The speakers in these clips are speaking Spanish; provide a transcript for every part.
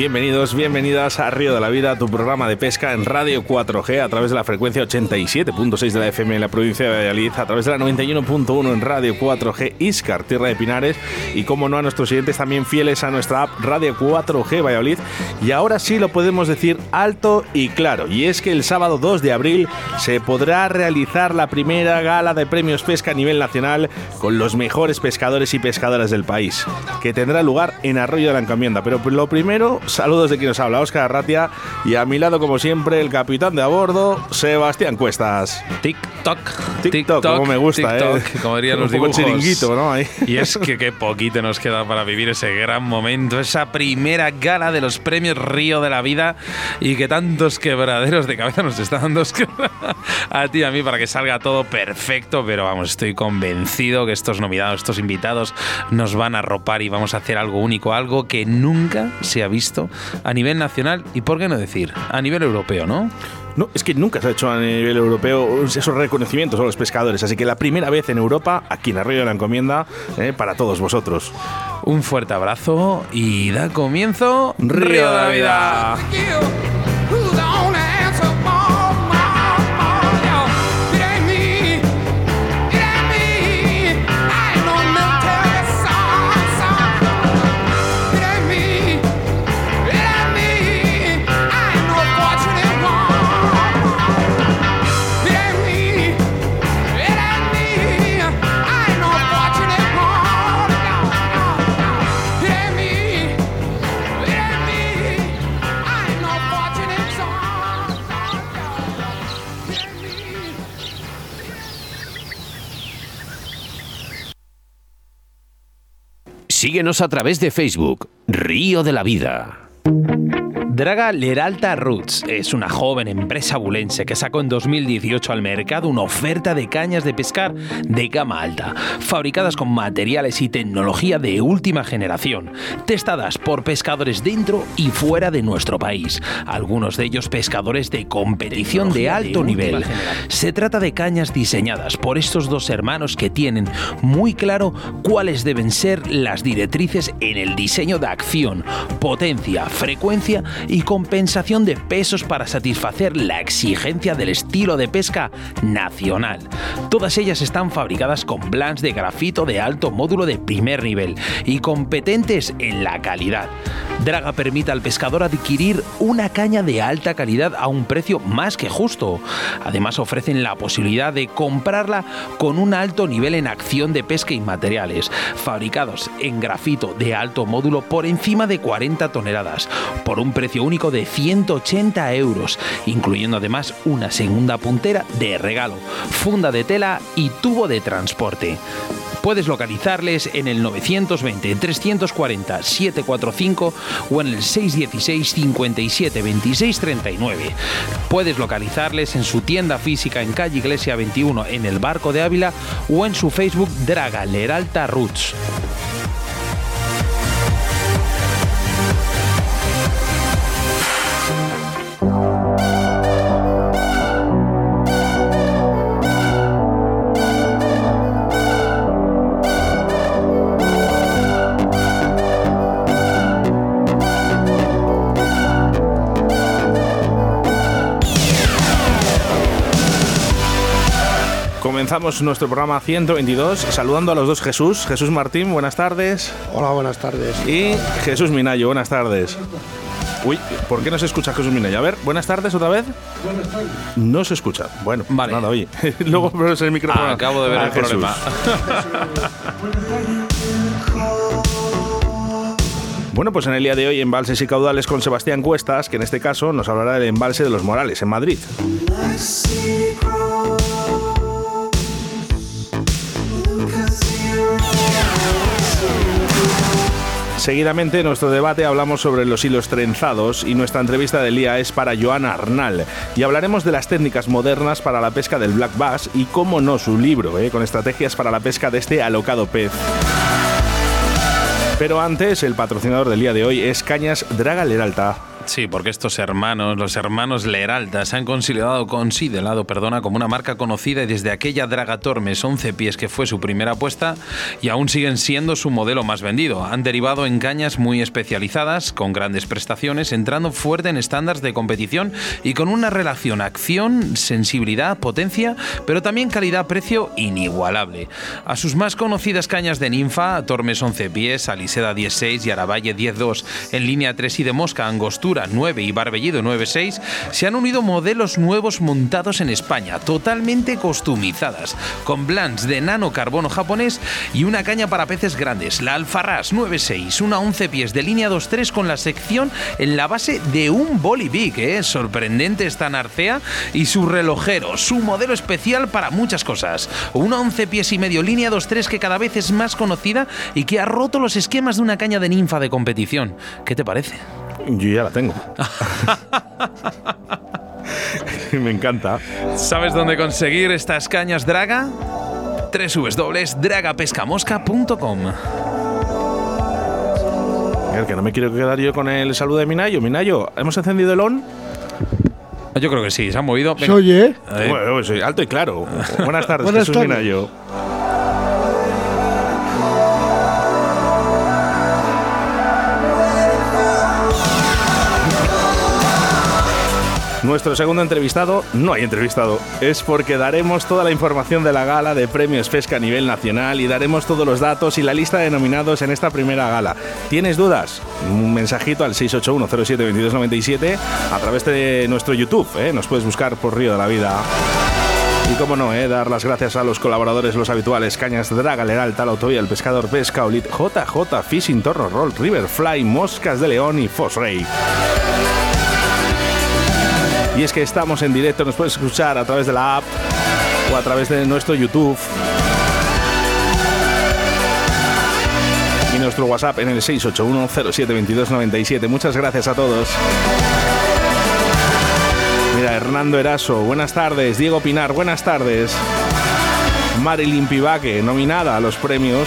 Bienvenidos, bienvenidas a Río de la Vida, tu programa de pesca en Radio 4G a través de la frecuencia 87.6 de la FM en la provincia de Valladolid, a través de la 91.1 en Radio 4G Iscar, Tierra de Pinares y como no a nuestros siguientes también fieles a nuestra app Radio 4G Valladolid. Y ahora sí lo podemos decir alto y claro y es que el sábado 2 de abril se podrá realizar la primera gala de premios pesca a nivel nacional con los mejores pescadores y pescadoras del país que tendrá lugar en Arroyo de la Encamienda pero lo primero Saludos de quien nos habla, Óscar Arratia. Y a mi lado, como siempre, el capitán de a bordo, Sebastián Cuestas. TikTok. TikTok, como me gusta, ¿eh? Como dirían los dibujos. chiringuito, ¿no? Y es que qué poquito nos queda para vivir ese gran momento, esa primera gala de los premios Río de la Vida y que tantos quebraderos de cabeza nos está dando a ti y a mí para que salga todo perfecto. Pero vamos, estoy convencido que estos nominados, estos invitados nos van a ropar y vamos a hacer algo único, algo que nunca se ha visto a nivel nacional y, por qué no decir, a nivel europeo, ¿no? No, es que nunca se ha hecho a nivel europeo esos reconocimientos a los pescadores, así que la primera vez en Europa, aquí en Arroyo de la Encomienda, eh, para todos vosotros. Un fuerte abrazo y da comienzo Río de la Vida. Síguenos a través de Facebook, Río de la Vida. Draga Leralta Roots es una joven empresa bulense que sacó en 2018 al mercado una oferta de cañas de pescar de gama alta, fabricadas con materiales y tecnología de última generación, testadas por pescadores dentro y fuera de nuestro país, algunos de ellos pescadores de competición de alto nivel. Se trata de cañas diseñadas por estos dos hermanos que tienen muy claro cuáles deben ser las directrices en el diseño de acción, potencia, frecuencia y compensación de pesos para satisfacer la exigencia del estilo de pesca nacional. Todas ellas están fabricadas con blancs de grafito de alto módulo de primer nivel y competentes en la calidad. Draga permite al pescador adquirir una caña de alta calidad a un precio más que justo. Además ofrecen la posibilidad de comprarla con un alto nivel en acción de pesca y materiales, fabricados en grafito de alto módulo por encima de 40 toneladas, por un precio único de 180 euros, incluyendo además una segunda puntera de regalo, funda de tela y tubo de transporte. Puedes localizarles en el 920 340 745 o en el 616 57 26 39. Puedes localizarles en su tienda física en calle Iglesia 21 en el Barco de Ávila o en su Facebook Draga Leralta Roots. Comenzamos nuestro programa 122 saludando a los dos Jesús. Jesús Martín, buenas tardes. Hola, buenas tardes. Y Jesús Minayo, buenas tardes. Uy, ¿por qué no se escucha Jesús Minayo? A ver, buenas tardes otra vez. Buenas tardes. No se escucha. Bueno, Vale. nada, oye. Luego pones el micrófono. Ah, acabo de ver a el Jesús. problema. Bueno, pues en el día de hoy, embalses y caudales con Sebastián Cuestas, que en este caso nos hablará del embalse de los Morales, en Madrid. Seguidamente, en nuestro debate hablamos sobre los hilos trenzados y nuestra entrevista del día es para Joana Arnal. Y hablaremos de las técnicas modernas para la pesca del black bass y, cómo no, su libro, ¿eh? con estrategias para la pesca de este alocado pez. Pero antes, el patrocinador del día de hoy es Cañas Draga Leralta. Sí, porque estos hermanos, los hermanos Leralta, se han considerado, considerado perdona, como una marca conocida y desde aquella Dragatormes 11 pies que fue su primera apuesta y aún siguen siendo su modelo más vendido. Han derivado en cañas muy especializadas, con grandes prestaciones, entrando fuerte en estándares de competición y con una relación acción, sensibilidad, potencia, pero también calidad-precio inigualable. A sus más conocidas cañas de ninfa, Tormes 11 pies, Aliseda 16 y Aravalle 10.2 en línea 3 y de mosca, angostura 9 y Barbellido 9.6 se han unido modelos nuevos montados en España, totalmente costumizadas, con blans de nano carbono japonés y una caña para peces grandes, la Alfarras 9.6, una 11 pies de línea 2.3 con la sección en la base de un Bolivic, ¿eh? sorprendente esta narcea y su relojero, su modelo especial para muchas cosas, una 11 pies y medio línea 2.3 que cada vez es más conocida y que ha roto los esquemas de una caña de ninfa de competición. ¿Qué te parece? Yo ya la tengo. Me encanta. ¿Sabes dónde conseguir estas cañas Draga? www.dragapescamosca.com que no me quiero quedar yo con el saludo de Minayo. Minayo, ¿hemos encendido el on? Yo creo que sí, se han movido. ¿Se oye? Bueno, pues, alto y claro. Buenas tardes, Buenas Jesús tardes. Minayo. Nuestro segundo entrevistado, no hay entrevistado, es porque daremos toda la información de la gala de premios Pesca a nivel nacional y daremos todos los datos y la lista de nominados en esta primera gala. ¿Tienes dudas? Un mensajito al 681072297 a través de nuestro YouTube, ¿eh? nos puedes buscar por Río de la Vida. Y como no, ¿eh? dar las gracias a los colaboradores, los habituales, Cañas Draga, Leral, Tal Autovía, El Pescador Pesca, Olit, JJ, Fishing, Torno Roll, Riverfly, Moscas de León y Fosrey. Y es que estamos en directo, nos puedes escuchar a través de la app o a través de nuestro YouTube. Y nuestro WhatsApp en el 681072297. Muchas gracias a todos. Mira, Hernando Eraso, buenas tardes. Diego Pinar, buenas tardes. Marilyn Pivaque, nominada a los premios.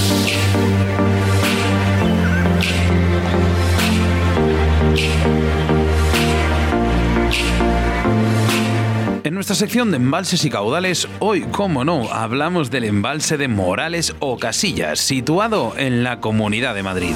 Nuestra sección de embalses y caudales, hoy, como no, hablamos del embalse de Morales o Casillas, situado en la Comunidad de Madrid.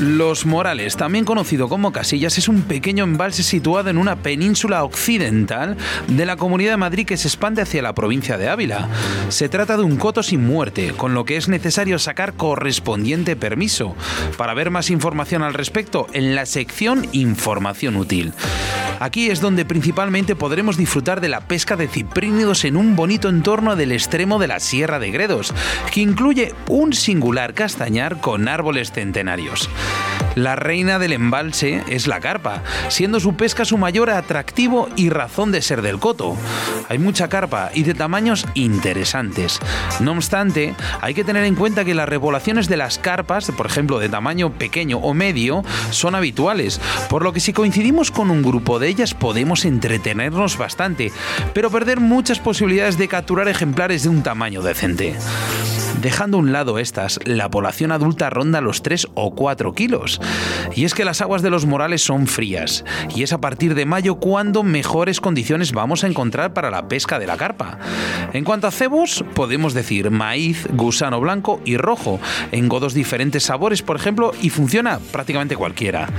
Los Morales, también conocido como Casillas, es un pequeño embalse situado en una península occidental de la Comunidad de Madrid que se expande hacia la provincia de Ávila. Se trata de un coto sin muerte, con lo que es necesario sacar correspondiente permiso. Para ver más información al respecto, en la sección Información útil. Aquí es donde principalmente podremos disfrutar de la pesca de ciprínidos en un bonito entorno del extremo de la Sierra de Gredos, que incluye un singular castañar con árboles centenarios. La reina del embalse es la carpa, siendo su pesca su mayor atractivo y razón de ser del coto. Hay mucha carpa y de tamaños interesantes. No obstante, hay que tener en cuenta que las repoblaciones de las carpas, por ejemplo de tamaño pequeño o medio, son habituales, por lo que si coincidimos con un grupo de ellas podemos entretenernos bastante, pero perder muchas posibilidades de capturar ejemplares de un tamaño decente. Dejando a un lado estas, la población adulta ronda los 3 o 4 kilos. Y es que las aguas de los Morales son frías, y es a partir de mayo cuando mejores condiciones vamos a encontrar para la pesca de la carpa. En cuanto a cebos, podemos decir maíz, gusano blanco y rojo, en godos diferentes sabores, por ejemplo, y funciona prácticamente cualquiera.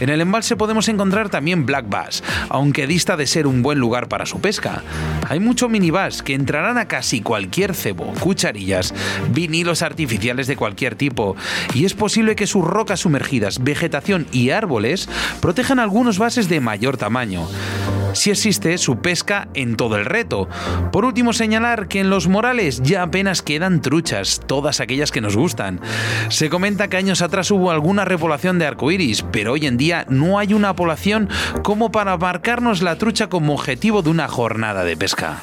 En el embalse podemos encontrar también black bass, aunque dista de ser un buen lugar para su pesca. Hay mucho mini bass que entrarán a casi cualquier cebo, cucharillas, vinilos artificiales de cualquier tipo, y es posible que sus rocas sumergidas, vegetación y árboles protejan algunos bases de mayor tamaño. si existe su pesca en todo el reto. Por último, señalar que en los Morales ya apenas quedan truchas, todas aquellas que nos gustan. Se comenta que años atrás hubo alguna repoblación de arcoíris, pero hoy en día no hay una población como para marcarnos la trucha como objetivo de una jornada de pesca.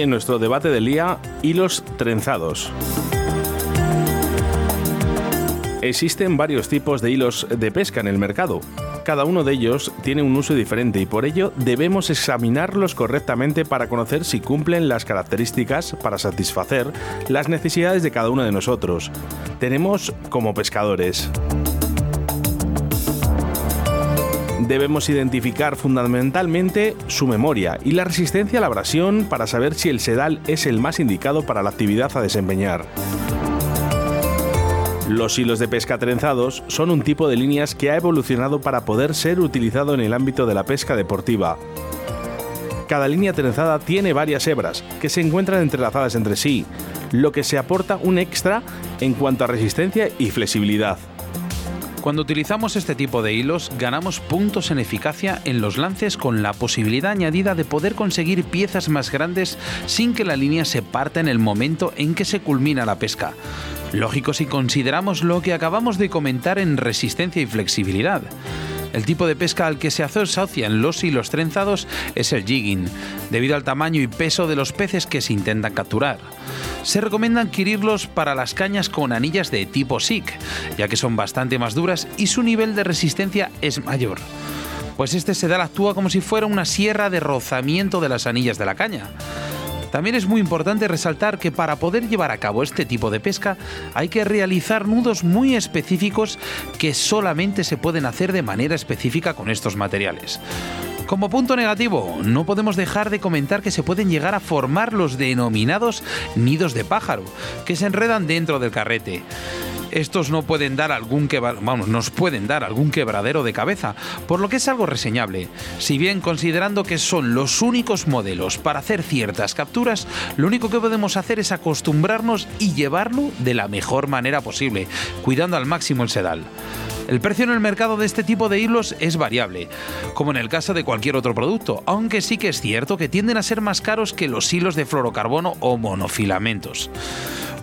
En nuestro debate del día, hilos trenzados. Existen varios tipos de hilos de pesca en el mercado. Cada uno de ellos tiene un uso diferente y por ello debemos examinarlos correctamente para conocer si cumplen las características para satisfacer las necesidades de cada uno de nosotros. Tenemos como pescadores debemos identificar fundamentalmente su memoria y la resistencia a la abrasión para saber si el sedal es el más indicado para la actividad a desempeñar. Los hilos de pesca trenzados son un tipo de líneas que ha evolucionado para poder ser utilizado en el ámbito de la pesca deportiva. Cada línea trenzada tiene varias hebras que se encuentran entrelazadas entre sí, lo que se aporta un extra en cuanto a resistencia y flexibilidad. Cuando utilizamos este tipo de hilos, ganamos puntos en eficacia en los lances con la posibilidad añadida de poder conseguir piezas más grandes sin que la línea se parta en el momento en que se culmina la pesca. Lógico si consideramos lo que acabamos de comentar en resistencia y flexibilidad. El tipo de pesca al que se asocian los hilos trenzados es el jigging, debido al tamaño y peso de los peces que se intentan capturar. Se recomienda adquirirlos para las cañas con anillas de tipo SIG, ya que son bastante más duras y su nivel de resistencia es mayor pues este sedal actúa como si fuera una sierra de rozamiento de las anillas de la caña. También es muy importante resaltar que para poder llevar a cabo este tipo de pesca hay que realizar nudos muy específicos que solamente se pueden hacer de manera específica con estos materiales. Como punto negativo, no podemos dejar de comentar que se pueden llegar a formar los denominados nidos de pájaro, que se enredan dentro del carrete estos no pueden dar algún vamos, nos pueden dar algún quebradero de cabeza, por lo que es algo reseñable. Si bien considerando que son los únicos modelos para hacer ciertas capturas, lo único que podemos hacer es acostumbrarnos y llevarlo de la mejor manera posible, cuidando al máximo el sedal. El precio en el mercado de este tipo de hilos es variable, como en el caso de cualquier otro producto, aunque sí que es cierto que tienden a ser más caros que los hilos de fluorocarbono o monofilamentos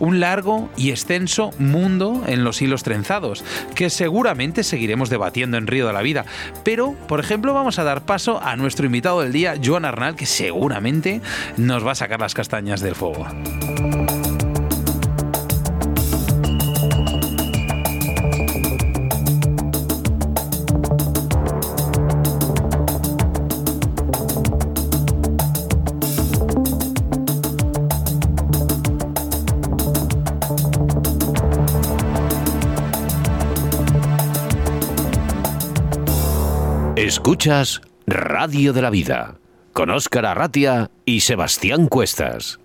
un largo y extenso mundo en los hilos trenzados, que seguramente seguiremos debatiendo en Río de la Vida. Pero, por ejemplo, vamos a dar paso a nuestro invitado del día, Joan Arnal, que seguramente nos va a sacar las castañas del fuego. Escuchas Radio de la Vida con Óscar Arratia y Sebastián Cuestas.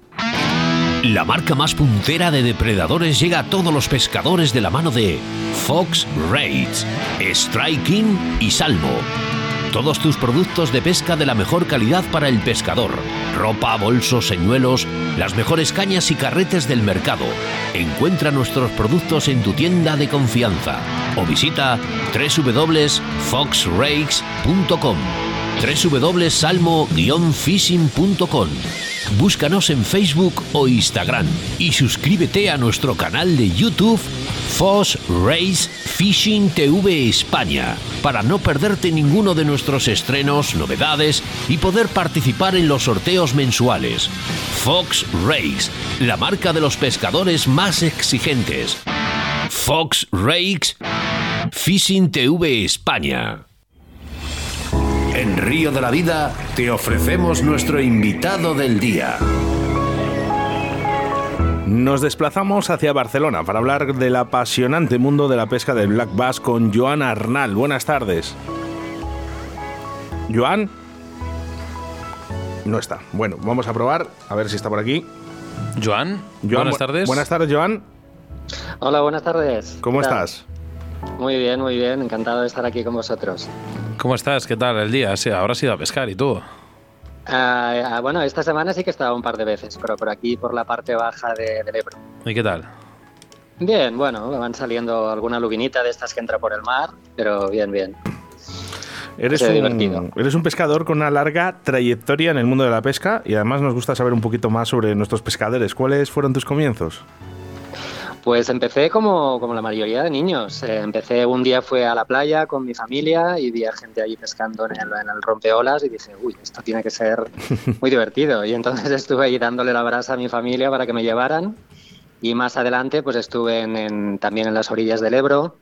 La marca más puntera de depredadores llega a todos los pescadores de la mano de Fox Raids, Striking y Salvo Todos tus productos de pesca de la mejor calidad para el pescador. Ropa, bolsos, señuelos, las mejores cañas y carretes del mercado. Encuentra nuestros productos en tu tienda de confianza o visita www.foxrakes.com www.salmo-fishing.com Búscanos en Facebook o Instagram y suscríbete a nuestro canal de YouTube Fox Fishing TV España para no perderte ninguno de nuestros estrenos, novedades y poder participar en los sorteos mensuales. Fox Race, la marca de los pescadores más exigentes. Fox Rakes Fishing TV España. En Río de la Vida te ofrecemos nuestro invitado del día. Nos desplazamos hacia Barcelona para hablar del apasionante mundo de la pesca del black bass con Joan Arnal. Buenas tardes. Joan. No está. Bueno, vamos a probar a ver si está por aquí. Joan, Joan, buenas bu- tardes. Buenas tardes, Joan. Hola, buenas tardes. ¿Cómo estás? Muy bien, muy bien. Encantado de estar aquí con vosotros. ¿Cómo estás? ¿Qué tal el día? Sí, ahora has ido a pescar y tú. Ah, ah, bueno, esta semana sí que he estado un par de veces, pero por aquí, por la parte baja de- del Ebro. ¿Y qué tal? Bien, bueno, me van saliendo alguna lubinita de estas que entra por el mar, pero bien, bien. Eres un, eres un pescador con una larga trayectoria en el mundo de la pesca y además nos gusta saber un poquito más sobre nuestros pescadores. ¿Cuáles fueron tus comienzos? Pues empecé como, como la mayoría de niños. Eh, empecé un día fue a la playa con mi familia y vi a gente allí pescando en el, en el rompeolas y dije, uy, esto tiene que ser muy divertido. Y entonces estuve ahí dándole la brasa a mi familia para que me llevaran. Y más adelante pues estuve en- en- también en las orillas del Ebro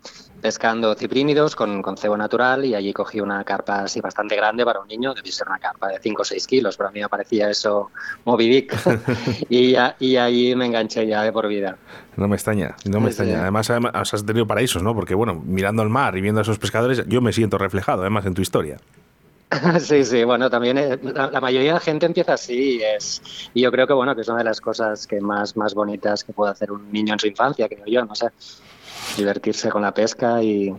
pescando ciprínidos con, con cebo natural y allí cogí una carpa así bastante grande para un niño, debía ser una carpa de 5 o 6 kilos, pero a mí me parecía eso Moby Dick. y, ya- y ahí me enganché ya de por vida. No me extraña, no me Sí, sí. extraña. Además, además, has tenido paraísos, ¿no? Porque, bueno, mirando al mar y viendo a esos pescadores, yo me siento reflejado, además, en tu historia. Sí, sí, bueno, también eh, la, la mayoría de la gente empieza así y, es, y yo creo que bueno, que es una de las cosas que más, más bonitas que puede hacer un niño en su infancia, creo yo, no sé, divertirse con la pesca y,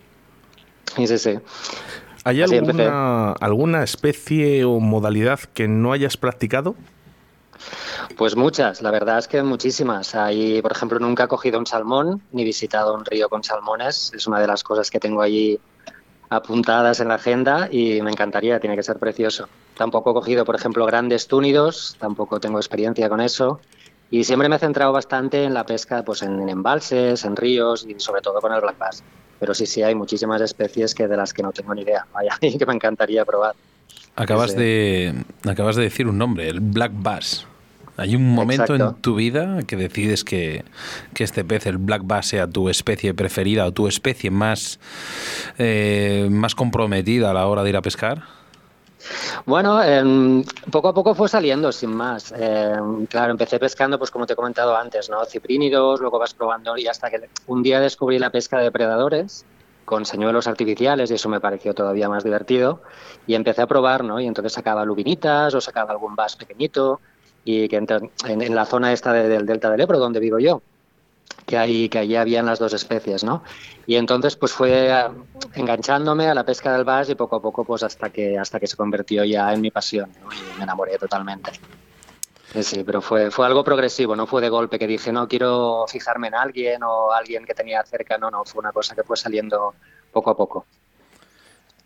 y sí, sí. ¿Hay Así alguna, alguna especie o modalidad que no hayas practicado? Pues muchas, la verdad es que muchísimas. Hay, por ejemplo, nunca he cogido un salmón ni visitado un río con salmones. Es una de las cosas que tengo allí apuntadas en la agenda y me encantaría, tiene que ser precioso. Tampoco he cogido, por ejemplo, grandes túnidos, tampoco tengo experiencia con eso. Y siempre me he centrado bastante en la pesca pues en, en embalses, en ríos y sobre todo con el black bass. Pero sí, sí, hay muchísimas especies que de las que no tengo ni idea, vaya, y que me encantaría probar. Acabas Sí. de, acabas de decir un nombre, el black bass. ¿Hay un momento Exacto. en tu vida que decides que, que este pez, el black bass, sea tu especie preferida o tu especie más, eh, más comprometida a la hora de ir a pescar? Bueno, em, poco a poco fue saliendo, sin más. Em, claro, empecé pescando, pues como te he comentado antes, ¿no? Ciprínidos, luego vas probando y hasta que un día descubrí la pesca de predadores con señuelos artificiales y eso me pareció todavía más divertido y empecé a probar, ¿no? Y entonces sacaba lubinitas o sacaba algún bass pequeñito y que en, en la zona esta de- del delta del Ebro donde vivo yo que ahí que allí habían las dos especies, ¿no? Y entonces pues fue ah, enganchándome a la pesca del bass y poco a poco pues hasta que hasta que se convirtió ya en mi pasión ¿no? y me enamoré totalmente. Sí, sí, pero fue fue algo progresivo, no fue de golpe que dije no quiero fijarme en alguien o alguien que tenía cerca, no, no, fue una cosa que fue saliendo poco a poco.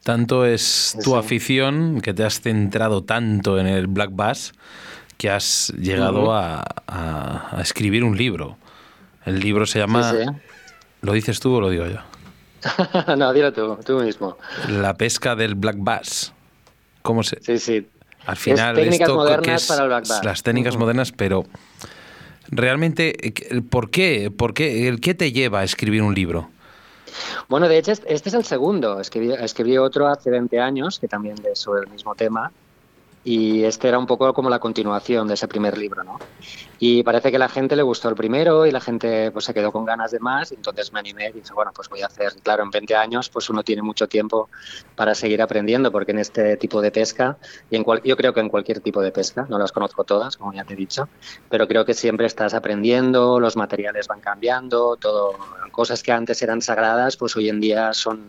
Tanto es tu Sí. afición que te has centrado tanto en el black bass que has llegado a- a escribir un libro. El libro se llama, Sí, ¿lo dices tú o lo digo yo? no, dilo tú, tú mismo. La pesca del black bass. ¿Cómo se...? Sí, sí. Al final, técnicas esto modernas que es para el black bass. las técnicas modernas, pero realmente, eh, ¿por qué? ¿Por qué? ¿El qué te lleva a escribir un libro? Bueno, de hecho, este este es el segundo. Escribí, escribí otro hace 20 años, que también es sobre el mismo tema. Y este era un poco como la continuación de ese primer libro, ¿no? Y parece que la gente le gustó el primero y la gente pues se quedó con ganas de más, y entonces me animé y dije, bueno, pues voy a hacer, claro, en 20 años pues uno tiene mucho tiempo para seguir aprendiendo, porque en este tipo de pesca, y en cual, yo creo que en cualquier tipo de pesca, no las conozco todas, como ya te he dicho, pero creo que siempre estás aprendiendo, los materiales van cambiando, todo, cosas que antes eran sagradas, pues hoy en día son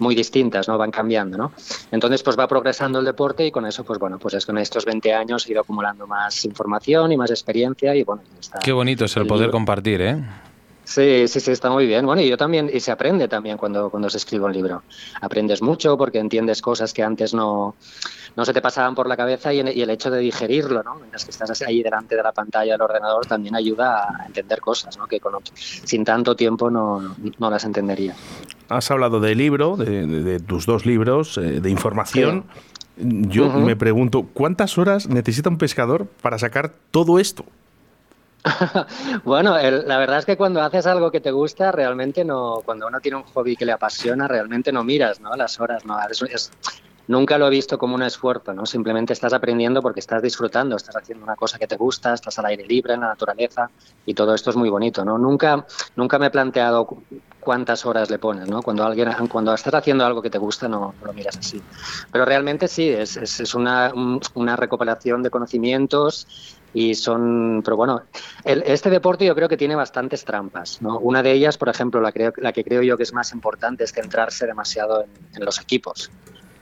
muy distintas, ¿no? Van cambiando, ¿no? Entonces, pues va progresando el deporte y con eso, pues bueno, pues es que en estos 20 años he ido acumulando más información y más experiencia y bueno, está. Qué bonito es el, poder compartir, ¿eh? Sí, sí, sí, está muy bien. Bueno, y yo también, y se aprende también cuando, cuando se escribe un libro. Aprendes mucho porque entiendes cosas que antes no, no se te pasaban por la cabeza y, el hecho de digerirlo, ¿no? Mientras que estás ahí delante de la pantalla del ordenador también ayuda a entender cosas, ¿no? Que con, sin tanto tiempo no, no, las entendería. Has hablado de libro, de, tus dos libros, eh, de información. Yo me pregunto, ¿cuántas horas necesita un pescador para sacar todo esto? bueno, la verdad es que cuando haces algo que te gusta, realmente no, cuando uno tiene un hobby que le apasiona, realmente no miras, ¿no? Las horas, no. Es, nunca lo he visto como un esfuerzo, ¿no? Simplemente estás aprendiendo porque estás disfrutando, estás haciendo una cosa que te gusta, estás al aire libre, en la naturaleza, y todo esto es muy bonito, ¿no? Nunca, nunca me he planteado cuántas horas le pones, ¿no? Cuando alguien, cuando estás haciendo algo que te gusta, no, lo miras así. Pero realmente sí, es, es, una, una recopilación de conocimientos y son, pero bueno, este deporte yo creo que tiene bastantes trampas, ¿no? Una de ellas, por ejemplo, la, creo, la que creo yo que es más importante es centrarse demasiado en, los equipos.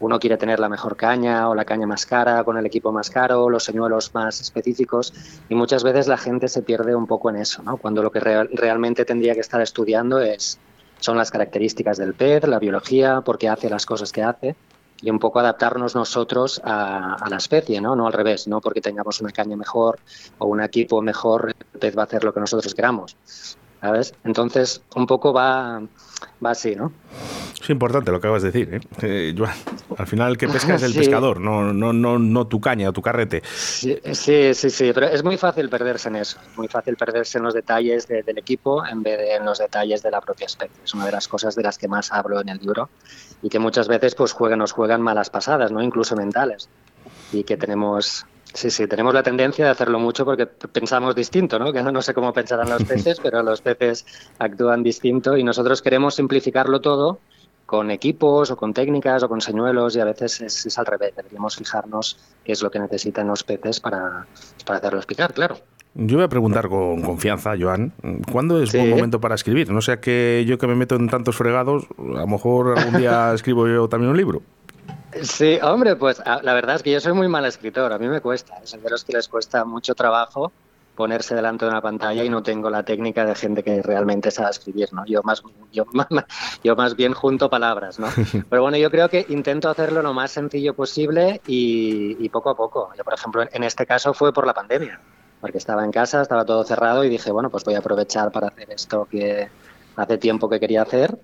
Uno quiere tener la mejor caña o la caña más cara con el equipo más caro, los señuelos más específicos y muchas veces la gente se pierde un poco en eso, ¿no? Cuando lo que realmente tendría que estar estudiando es son las características del pez, la biología, por qué hace las cosas que hace y un poco adaptarnos nosotros a, la especie, ¿no? No al revés, no porque tengamos una caña mejor o un equipo mejor, el pez va a hacer lo que nosotros queramos. ¿Sabes? Entonces, un poco va, va así, ¿no? Es importante lo que acabas de decir, ¿eh? eh Joan. Al final el que pesca es el pescador, no, no, no, no tu caña o tu carrete. Sí, sí, sí, pero es muy fácil perderse en eso. Es muy fácil perderse en los detalles del equipo en vez de en los detalles de la propia especie. Es una de las cosas de las que más hablo en el libro y que muchas veces pues juegan, nos juegan malas pasadas, ¿no? Incluso mentales. Y que tenemos Sí, sí, tenemos la tendencia de hacerlo mucho porque pensamos distinto, ¿no? Que no, sé cómo pensarán los peces, pero los peces actúan distinto y nosotros queremos simplificarlo todo con equipos o con técnicas o con señuelos y a veces es, al revés. Deberíamos fijarnos qué es lo que necesitan los peces para, para hacerlos picar, claro. Yo voy a preguntar con confianza, Joan, ¿cuándo es buen momento para escribir? No sea que yo que me meto en tantos fregados, a lo mejor algún día escribo yo también un libro. Sí, hombre, pues la verdad es que yo soy muy mal escritor, a mí me cuesta, es de los que les cuesta mucho trabajo ponerse delante de una pantalla y no tengo la técnica de gente que realmente sabe escribir, ¿no? Yo más, yo, yo más bien junto palabras, ¿no? Pero bueno, yo creo que intento hacerlo lo más sencillo posible y, poco a poco. Yo, por ejemplo, en este caso fue por la pandemia, porque estaba en casa, estaba todo cerrado y dije, bueno, pues voy a aprovechar para hacer esto que hace tiempo que quería hacer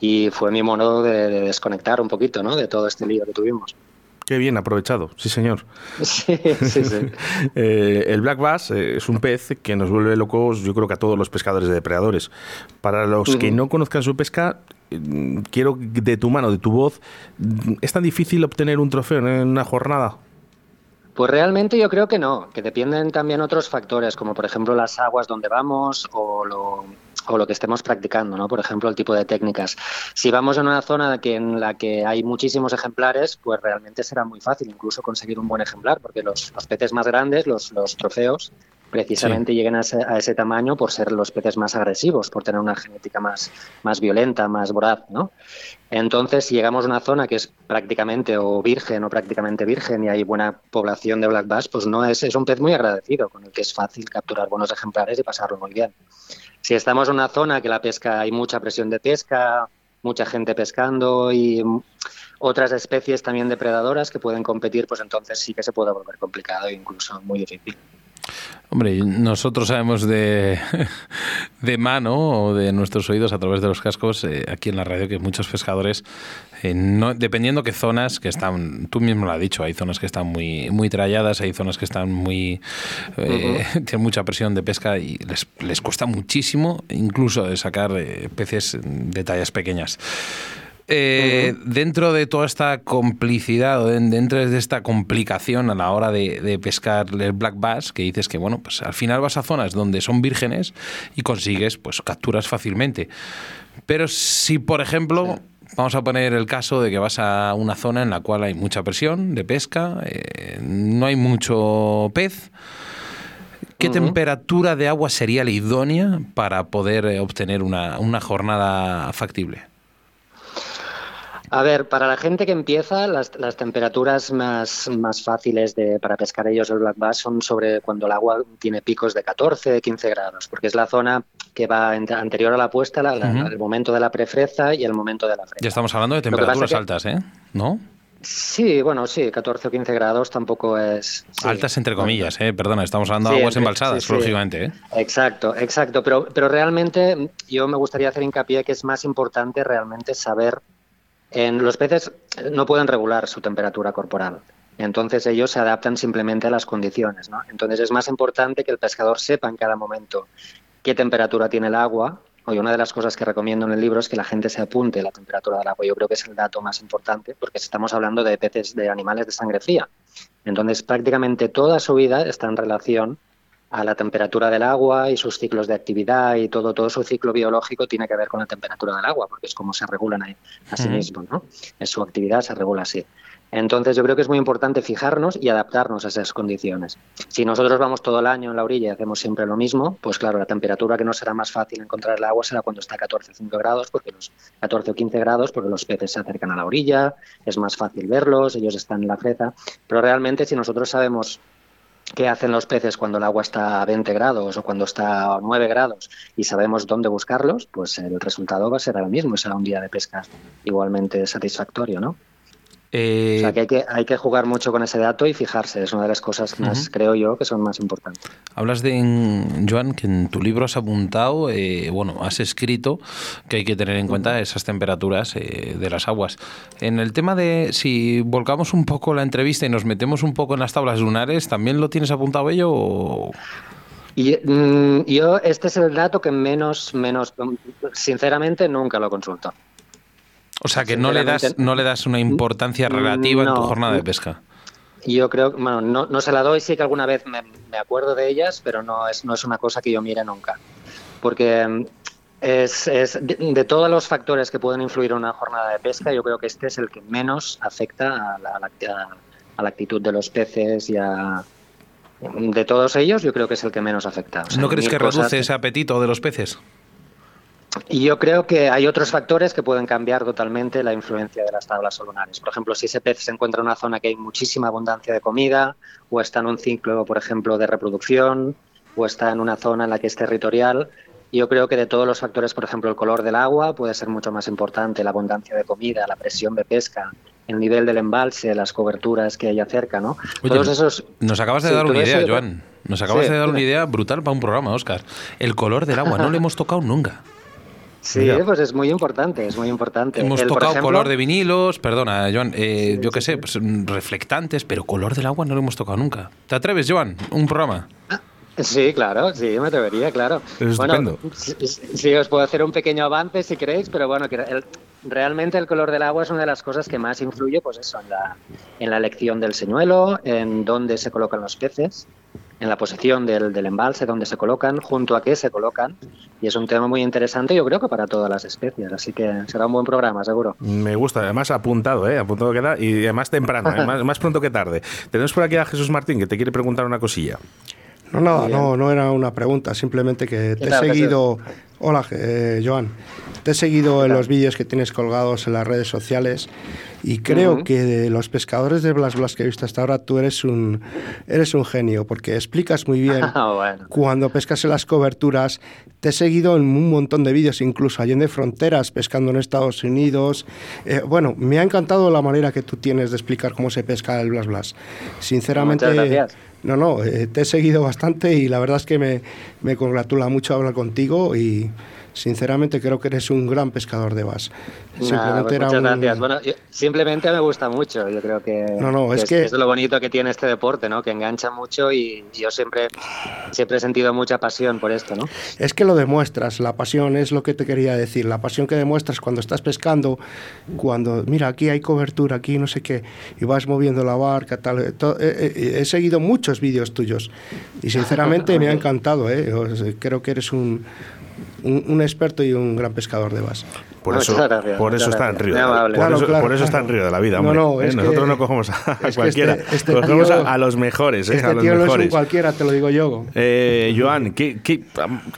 y fue mi modo de, desconectar un poquito ¿no? de todo este lío que tuvimos. Qué bien aprovechado, sí señor. Sí, sí, sí. Eh, el black bass eh, es un pez que nos vuelve locos, yo creo que a todos los pescadores de depredadores. Para los que no conozcan su pesca, mm, quiero de tu mano, de tu voz, mm, ¿es tan difícil obtener un trofeo en una jornada? Pues realmente yo creo que no, que dependen también otros factores, como por ejemplo las aguas donde vamos o lo, o lo que estemos practicando, ¿no? Por ejemplo, el tipo de técnicas. Si vamos a una zona que, en la que hay muchísimos ejemplares, pues realmente será muy fácil incluso conseguir un buen ejemplar, porque los, peces más grandes, los, los trofeos, precisamente lleguen a ese, tamaño por ser los peces más agresivos, por tener una genética más, más violenta, más voraz, ¿no? Entonces, si llegamos a una zona que es prácticamente o virgen o prácticamente virgen y hay buena población de black bass, pues no es, es un pez muy agradecido, con el que es fácil capturar buenos ejemplares y pasarlo muy bien. Si estamos en una zona que la pesca hay mucha presión de pesca, mucha gente pescando y otras especies también depredadoras que pueden competir, pues entonces sí que se puede volver complicado e incluso muy difícil. Hombre, nosotros sabemos de, de mano o de nuestros oídos a través de los cascos eh, aquí en la radio que muchos pescadores, eh, no, dependiendo qué zonas que están, tú mismo lo has dicho, hay zonas que están muy, muy tralladas, hay zonas que están muy, eh, tienen mucha presión de pesca y les, les cuesta muchísimo incluso de sacar peces de tallas pequeñas. Eh, dentro de toda esta complicidad o dentro de esta complicación a la hora de, pescar el black bass, que dices que bueno, pues al final vas a zonas donde son vírgenes y consigues pues capturas fácilmente. Pero si, por ejemplo, vamos a poner el caso de que vas a una zona en la cual hay mucha presión de pesca, eh, no hay mucho pez, ¿qué temperatura de agua sería la idónea para poder eh, obtener una, una jornada factible? A ver, para la gente que empieza, las, temperaturas más, más fáciles de, para pescar ellos el black bass son sobre cuando el agua tiene picos de 14, 15 grados, porque es la zona que va anterior a la puesta, el momento de la prefreza y el momento de la fresa. Ya estamos hablando de temperaturas altas, ¿eh? ¿No? Sí, bueno, sí, 14 o 15 grados tampoco es... Altas entre comillas, eh, perdona, estamos hablando de aguas embalsadas, lógicamente. ¿eh? Exacto, exacto, pero, pero realmente yo me gustaría hacer hincapié que es más importante realmente saber los peces no pueden regular su temperatura corporal. Entonces ellos se adaptan simplemente a las condiciones. ¿no? Entonces es más importante que el pescador sepa en cada momento qué temperatura tiene el agua. Hoy una de las cosas que recomiendo en el libro es que la gente se apunte la temperatura del agua. Yo creo que es el dato más importante porque estamos hablando de peces, de animales de sangre fría. Entonces prácticamente toda su vida está en relación a la temperatura del agua y sus ciclos de actividad y todo, todo su ciclo biológico tiene que ver con la temperatura del agua, porque es como se regulan a, sí mismos, ¿no? En su actividad se regula así. Entonces yo creo que es muy importante fijarnos y adaptarnos a esas condiciones. Si nosotros vamos todo el año en la orilla y hacemos siempre lo mismo, pues claro, la temperatura que no será más fácil encontrar el agua será cuando está a 14 o 15 grados, porque los 14 o 15 grados, porque los peces se acercan a la orilla, es más fácil verlos, ellos están en la freza, pero realmente si nosotros sabemos qué hacen los peces cuando el agua está a 20 grados o cuando está a 9 grados y sabemos dónde buscarlos, pues el resultado va a ser el mismo, será un día de pesca igualmente satisfactorio, ¿no? Eh, o sea que hay, que hay que jugar mucho con ese dato y fijarse, es una de las cosas que más creo yo que son más importantes. Hablas de, Joan, que en tu libro has apuntado, eh, bueno, has escrito que hay que tener en cuenta esas temperaturas eh, de las aguas. En el tema de si volcamos un poco la entrevista y nos metemos un poco en las tablas lunares, ¿también lo tienes apuntado ello Y, mm, yo, este es el dato que menos, menos, sinceramente, nunca lo consulto. O sea que no le das, no le das una importancia relativa en tu jornada de pesca. Yo creo, bueno, no, no se la doy, sí que alguna vez me, acuerdo de ellas, pero no es, no es una cosa que yo mire nunca. Porque mm, es, es de, todos los factores que pueden influir en una jornada de pesca, yo creo que este es el que menos afecta a la, a la, actitud de los peces y a, de todos ellos, yo creo que es el que menos afecta. ¿No crees que reduce ese apetito de los peces? Y yo creo que hay otros factores que pueden cambiar totalmente la influencia de las tablas solunares. Por ejemplo, si ese pez se encuentra en una zona que hay muchísima abundancia de comida, o está en un ciclo, por ejemplo, de reproducción, o está en una zona en la que es territorial, yo creo que de todos los factores, por ejemplo, el color del agua puede ser mucho más importante, la abundancia de comida, la presión de pesca, el nivel del embalse, las coberturas que hay cerca, ¿no? Todos esos... Nos acabas de dar una idea, Joan. Nos acabas de dar una idea brutal para un programa, Oscar. El color del agua, no lo hemos tocado nunca. Sí, pues es muy importante, es muy importante. Hemos tocado color de vinilos, perdona, Joan, eh, yo qué sé, pues, mm, reflectantes, pero color del agua no lo hemos tocado nunca. ¿Te atreves, Joan? Un programa. Sí, claro, sí, me atrevería, claro. Es bueno, sí, os puedo hacer un pequeño avance si queréis, pero bueno, que realmente el color del agua es una de las cosas que más influye, pues eso, en la, en la elección del señuelo, en dónde se colocan los peces en la posición del, del, embalse donde se colocan, junto a qué se colocan. Y es un tema muy interesante, yo creo que para todas las especies. Así que será un buen programa, seguro. Me gusta, además apuntado, ¿eh? apuntado queda y además temprano, ¿eh? más, más, pronto que tarde. Tenemos por aquí a Jesús Martín que te quiere preguntar una cosilla. No, nada, no, no era una pregunta, simplemente que te he seguido. Hola, eh, Joan. Te he seguido en los vídeos que tienes colgados en las redes sociales y creo que de los pescadores de Blas Blas que he visto hasta ahora tú eres un, eres un genio porque explicas muy bien ah, cuando pescas en las coberturas. Te he seguido en un montón de vídeos, incluso allí en fronteras, pescando en Estados Unidos. Eh, bueno, me ha encantado la manera que tú tienes de explicar cómo se pesca el Blas Blas. Sinceramente... No, no, eh, te he seguido bastante y la verdad es que me, me congratula mucho hablar contigo y sinceramente creo que eres un gran pescador de bass. Simplemente pues muchas gracias. Bueno, simplemente me gusta mucho. Yo creo que, no, no, es, que... es lo bonito que tiene este deporte, ¿no? Que engancha mucho y yo siempre, siempre he sentido mucha pasión por esto, ¿no? Es que lo demuestras. La pasión es lo que te quería decir. La pasión que demuestras cuando estás pescando, cuando, mira, aquí hay cobertura, aquí no sé qué, y vas moviendo la barca, tal. Eh, eh, he seguido muchos vídeos tuyos y sinceramente me ha encantado. ¿eh? Creo que eres un, un, experto y un gran pescador de bass. Por eso, por eso está en Río. por, eso, está en Río de la vida. Hombre. Nosotros no cogemos a, cualquiera, este, este cogemos a, los mejores. ¿eh? Este a los tío mejores. no es cualquiera, te lo digo yo. Eh, Joan, ¿qué, qué,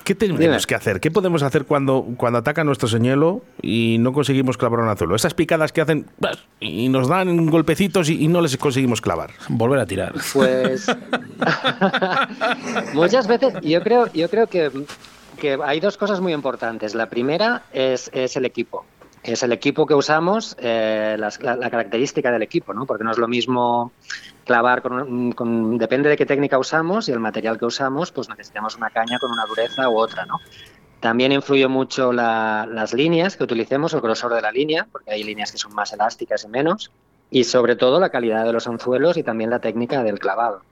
qué tenemos que hacer? ¿Qué podemos hacer cuando, cuando ataca nuestro señuelo y no conseguimos clavar un anzuelo? Esas picadas que hacen y nos dan golpecitos y, y no les conseguimos clavar. Volver a tirar. Pues muchas veces yo creo, yo creo que hay dos cosas muy importantes. La primera es, el equipo. Es el equipo que usamos, eh, la, característica del equipo, ¿no? Porque no es lo mismo clavar con, depende de qué técnica usamos y el material que usamos, pues necesitamos una caña con una dureza u otra, ¿no? También influye mucho las líneas que utilicemos, el grosor de la línea, porque hay líneas que son más elásticas y menos, y sobre todo la calidad de los anzuelos y también la técnica del clavado.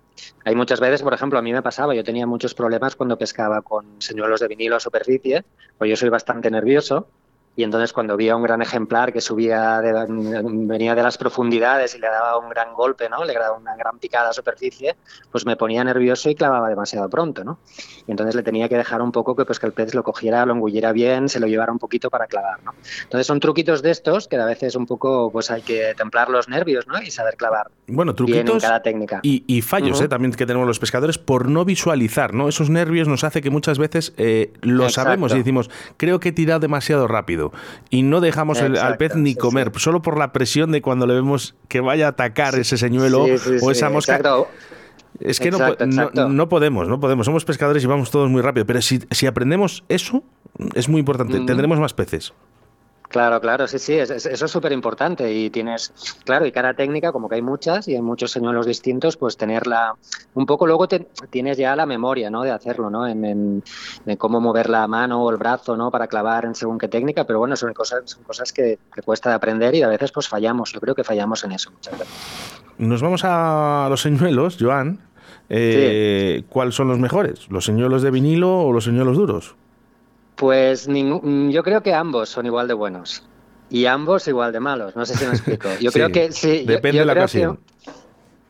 Hay muchas veces, por ejemplo, a mí me pasaba, yo tenía muchos problemas cuando pescaba con señuelos de vinilo a superficie, pues yo soy bastante nervioso y entonces cuando vi a un gran ejemplar que subía, venía de las profundidades y le daba un gran golpe, ¿no? Le daba una gran picada a superficie, pues me ponía nervioso y clavaba demasiado pronto, ¿no? Y entonces le tenía que dejar un poco que, pues, que el pez lo cogiera, lo engulliera bien, se lo llevara un poquito para clavar, ¿no? Entonces son truquitos de estos que a veces un poco, pues hay que templar los nervios, ¿no? Y saber clavar bueno, truquitos bien en cada técnica. Y, fallos, ¿eh? También que tenemos los pescadores por no visualizar, ¿no? Esos nervios nos hace que muchas veces eh, lo sabemos y decimos, creo que he tirado demasiado rápido y no dejamos al pez ni comer, solo por la presión de cuando le vemos que vaya a atacar ese señuelo o esa mosca. Es que no, no, podemos, no podemos. Somos pescadores y vamos todos muy rápido. Pero si, si aprendemos eso, es muy importante. Tendremos más peces. Claro, claro, sí, sí, eso es súper importante y tienes, claro, y cada técnica, como que hay muchas y hay muchos señuelos distintos, pues tenerla, un poco luego tienes ya la memoria, ¿no? De hacerlo, ¿no? En, cómo mover la mano o el brazo, ¿no? Para clavar en según qué técnica, pero bueno, son cosas, son cosas que, cuesta de aprender y a veces pues fallamos, yo creo que fallamos en eso muchas veces. Nos vamos a los señuelos, Joan. Eh, ¿Cuáles son los mejores? ¿Los señuelos de vinilo o los señuelos duros? Pues mm, yo creo que ambos son igual de buenos y ambos igual de malos. No sé si me explico. Yo creo que sí. Depende de la ocasión.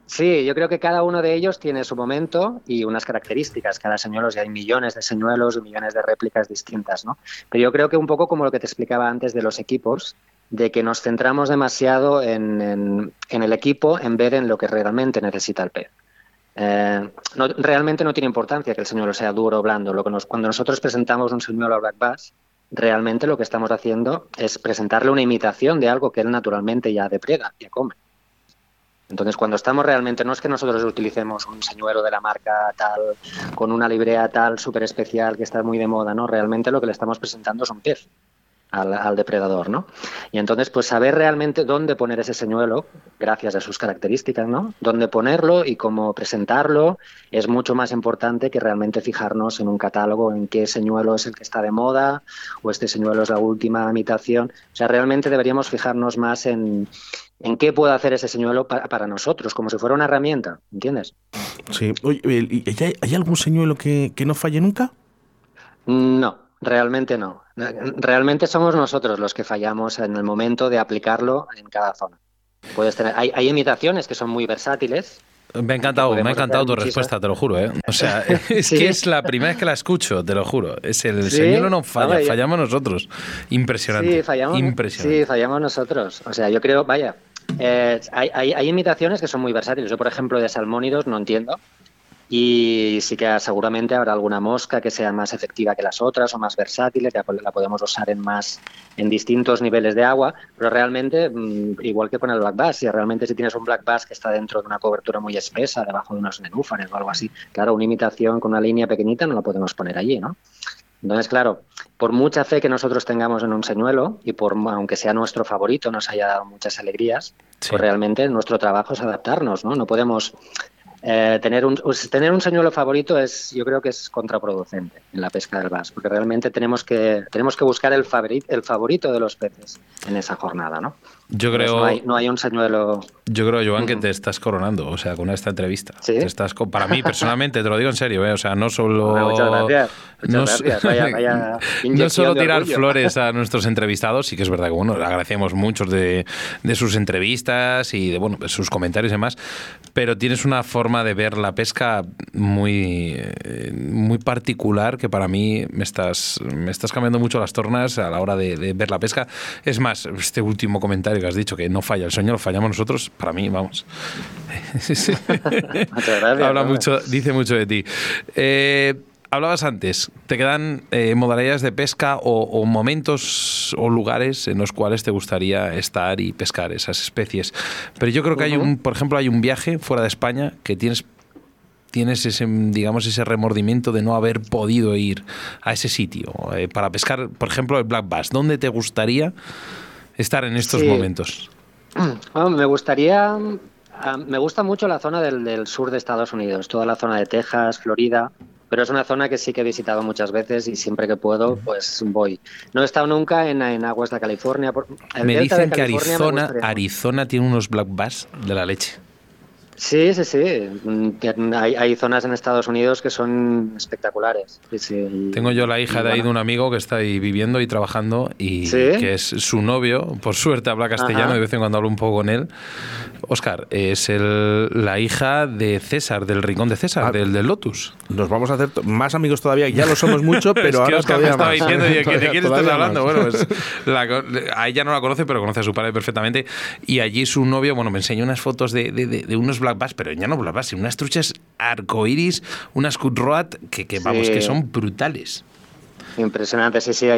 sí, yo creo que cada uno de ellos tiene su momento y unas características. Cada señuelo, y hay millones de señuelos y millones de réplicas distintas, ¿no? Pero yo creo que un poco como lo que te explicaba antes de los equipos, de que nos centramos demasiado en el equipo en vez de en lo que realmente necesita el pez. Eh, no, realmente no tiene importancia que el señuelo sea duro o blando. Lo que nos, cuando nosotros presentamos un señuelo a Black Bass, realmente lo que estamos haciendo es presentarle una imitación de algo que él naturalmente ya depreda, ya come. Entonces, cuando estamos realmente, no es que nosotros utilicemos un señuelo de la marca tal, con una librea tal súper especial que está muy de moda, ¿no? Realmente lo que le estamos presentando es un pez al, depredador, ¿no? Y entonces, pues saber realmente dónde poner ese señuelo, gracias a sus características, ¿no? Dónde ponerlo y cómo presentarlo es mucho más importante que realmente fijarnos en un catálogo en qué señuelo es el que está de moda o este señuelo es la última imitación. O sea, realmente deberíamos fijarnos más en, en qué puede hacer ese señuelo para, nosotros, como si fuera una herramienta, ¿entiendes? Sí. Oye, ¿hay, algún señuelo que, que no falle nunca? No, realmente no. Realmente somos nosotros los que fallamos en el momento de aplicarlo en cada zona. Puedes tener, hay, imitaciones que son muy versátiles, me ha encantado, me ha encantado tu respuesta, te lo juro, ¿eh? O sea, es que es la primera vez que la escucho, te lo juro. Es el señor no falla, fallamos nosotros. Impresionante. Sí, fallamos, sí, fallamos nosotros. O sea, yo creo, vaya, eh, hay, hay, hay, imitaciones que son muy versátiles. Yo, por ejemplo, de salmónidos no entiendo y sí que seguramente habrá alguna mosca que sea más efectiva que las otras o más versátil, que la podemos usar en más en distintos niveles de agua, pero realmente mm, igual que con el black bass, si realmente si tienes un black bass que está dentro de una cobertura muy espesa, debajo de unos nenúfares o algo así, claro, una imitación con una línea pequeñita no la podemos poner allí, ¿no? Entonces, claro, por mucha fe que nosotros tengamos en un señuelo y por aunque sea nuestro favorito, nos haya dado muchas alegrías, pues realmente nuestro trabajo es adaptarnos, ¿no? No podemos eh, tener, un, tener un señuelo favorito es, yo creo que es contraproducente en la pesca del bass, porque realmente tenemos que, tenemos que buscar el, favorito, el favorito de los peces en esa jornada, ¿no? Yo creo. No hay, un señuelo. Yo creo, Joan, que te estás coronando, o sea, con esta entrevista. ¿Sí? estás, para mí, personalmente, te lo digo en serio, ¿eh? o sea, no solo. muchas gracias. Muchas no, gracias. no solo tirar flores a nuestros entrevistados, sí que es verdad que, bueno, agradecemos muchos de, de sus entrevistas y de, bueno, sus comentarios y demás, pero tienes una forma de ver la pesca muy, eh, muy particular que para mí me estás, me estás cambiando mucho las tornas a la hora de, de ver la pesca. Es más, este último comentario que has dicho, que no falla el sueño, lo fallamos nosotros, para mí, vamos. Habla mucho, dice mucho de ti. Eh, hablabas antes, te quedan eh, modalidades de pesca o, momentos o lugares en los cuales te gustaría estar y pescar esas especies. Pero yo creo que hay un, por ejemplo, hay un viaje fuera de España que tienes tienes ese, digamos, ese remordimiento de no haber podido ir a ese sitio eh, para pescar, por ejemplo, el black bass. ¿Dónde te gustaría estar en estos momentos? me gustaría, ah, me gusta mucho la zona del, sur de Estados Unidos, toda la zona de Texas, Florida, pero es una zona que sí que he visitado muchas veces y siempre que puedo, pues voy. No he estado nunca en, aguas de California. me dicen que Arizona, Arizona tiene unos black bass de la leche. Sí, sí, sí. Hay, hay, zonas en Estados Unidos que son espectaculares. Tengo yo la hija de ahí de un amigo que está ahí viviendo y trabajando y que es su novio. Por suerte habla castellano, de vez en cuando hablo un poco con él. Oscar, es el, la hija de César, del Rincón de César, ah. del, del, Lotus. Nos vamos a hacer más amigos todavía, ya lo somos mucho, pero ahora Oscar me estaba diciendo de, quién estás hablando. Bueno, pues, a ella no la conoce, pero conoce a su padre perfectamente. Y allí su novio, bueno, me enseñó unas fotos de, de unos black bass, pero ya no black bass, sino unas truchas arcoiris, unas cutroat que, que vamos, que son brutales. Impresionante, sí, sí.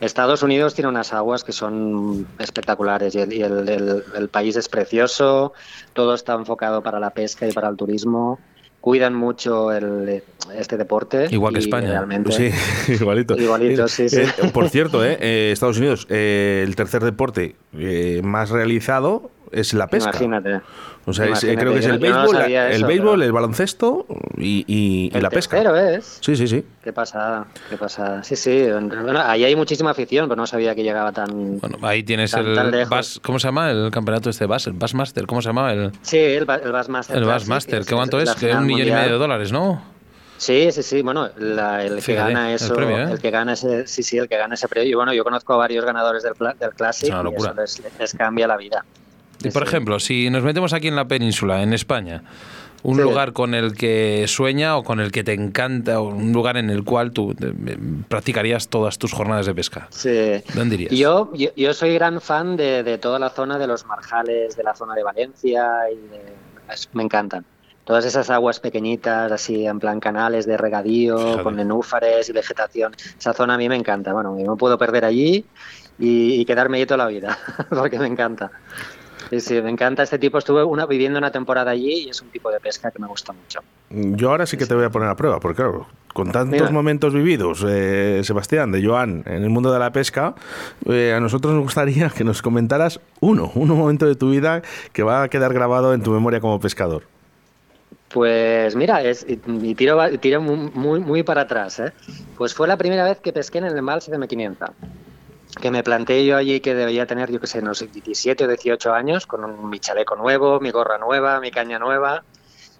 Estados Unidos tiene unas aguas que son espectaculares y, el, país es precioso, todo está enfocado para la pesca y para el turismo. Cuidan mucho el, este deporte. Igual que España. Realmente, sí, igualito. Igualito, sí, sí. Eh, por cierto, eh, eh, Estados Unidos, el tercer deporte más realizado es la pesca. Imagínate. O sea, creo que es el béisbol, el, béisbol el baloncesto y, y, la pesca. Pero es. Sí, sí, sí. Qué pasada, qué pasada. Sí, sí. Bueno, ahí hay muchísima afición, pero no sabía que llegaba tan. Bueno, ahí tienes el ¿cómo se llama el campeonato este Bass? El Bassmaster, ¿cómo se llama? El... Sí, el, el Bassmaster. El Bassmaster, ¿qué cuánto es? Que un millón y medio de dólares, ¿no? Sí, sí, sí. Bueno, el que gana eso, el, premio, ¿eh? el, que gana ese, sí, sí, el que gana ese premio. Y bueno, yo conozco a varios ganadores del, del Classic y eso les cambia la vida. Y por ejemplo, si nos metemos aquí en la península, en España, un lugar con el que sueña o con el que te encanta, o un lugar en el cual tú eh, practicarías todas tus jornadas de pesca. Sí. ¿Dónde dirías? Yo, yo, soy gran fan de, toda la zona de los marjales, de la zona de Valencia, y me encantan. Todas esas aguas pequeñitas, así en plan canales de regadío, con nenúfares y vegetación. Esa zona a mí me encanta. Bueno, yo no puedo perder allí y, y quedarme ahí toda la vida, porque me encanta. Sí, sí, me encanta este tipo. Estuve una, viviendo una temporada allí y es un tipo de pesca que me gusta mucho. Yo ahora sí que te voy a poner a prueba, porque claro, con tantos momentos vividos, eh, Sebastián, de Joan, en el mundo de la pesca, eh, a nosotros nos gustaría que nos comentaras uno, un momento de tu vida que va a quedar grabado en tu memoria como pescador. Pues mira, es, y, tiro, tiro muy, muy, para atrás. ¿eh? Pues fue la primera vez que pesqué en el embalse de M500 que me planteé yo allí que debía tener, yo qué sé, no sé, 17 o 18 años, con un, mi chaleco nuevo, mi gorra nueva, mi caña nueva,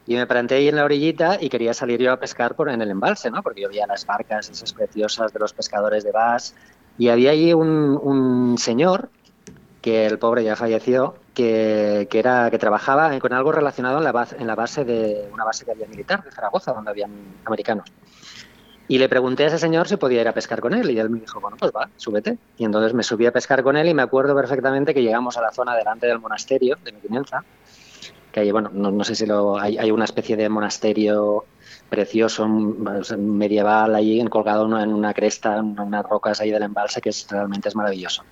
y me planteé ahí en la orillita y quería salir yo a pescar por, en el embalse, ¿no? Porque yo veía las barcas esas preciosas de los pescadores de Bass, y había allí un, un señor, que el pobre ya falleció, que, que, era, que trabajaba con algo relacionado en la, base, en la base de una base que había militar de Zaragoza, donde habían americanos. Y le pregunté a ese señor si podía ir a pescar con él y él me dijo, bueno, pues va, súbete. Y entonces me subí a pescar con él y me acuerdo perfectamente que llegamos a la zona delante del monasterio de Mequinenza, que hay, bueno, no, sé si hay, una especie de monasterio precioso, medieval, ahí colgado en una cresta, en unas rocas ahí del embalse, que es, realmente es maravilloso.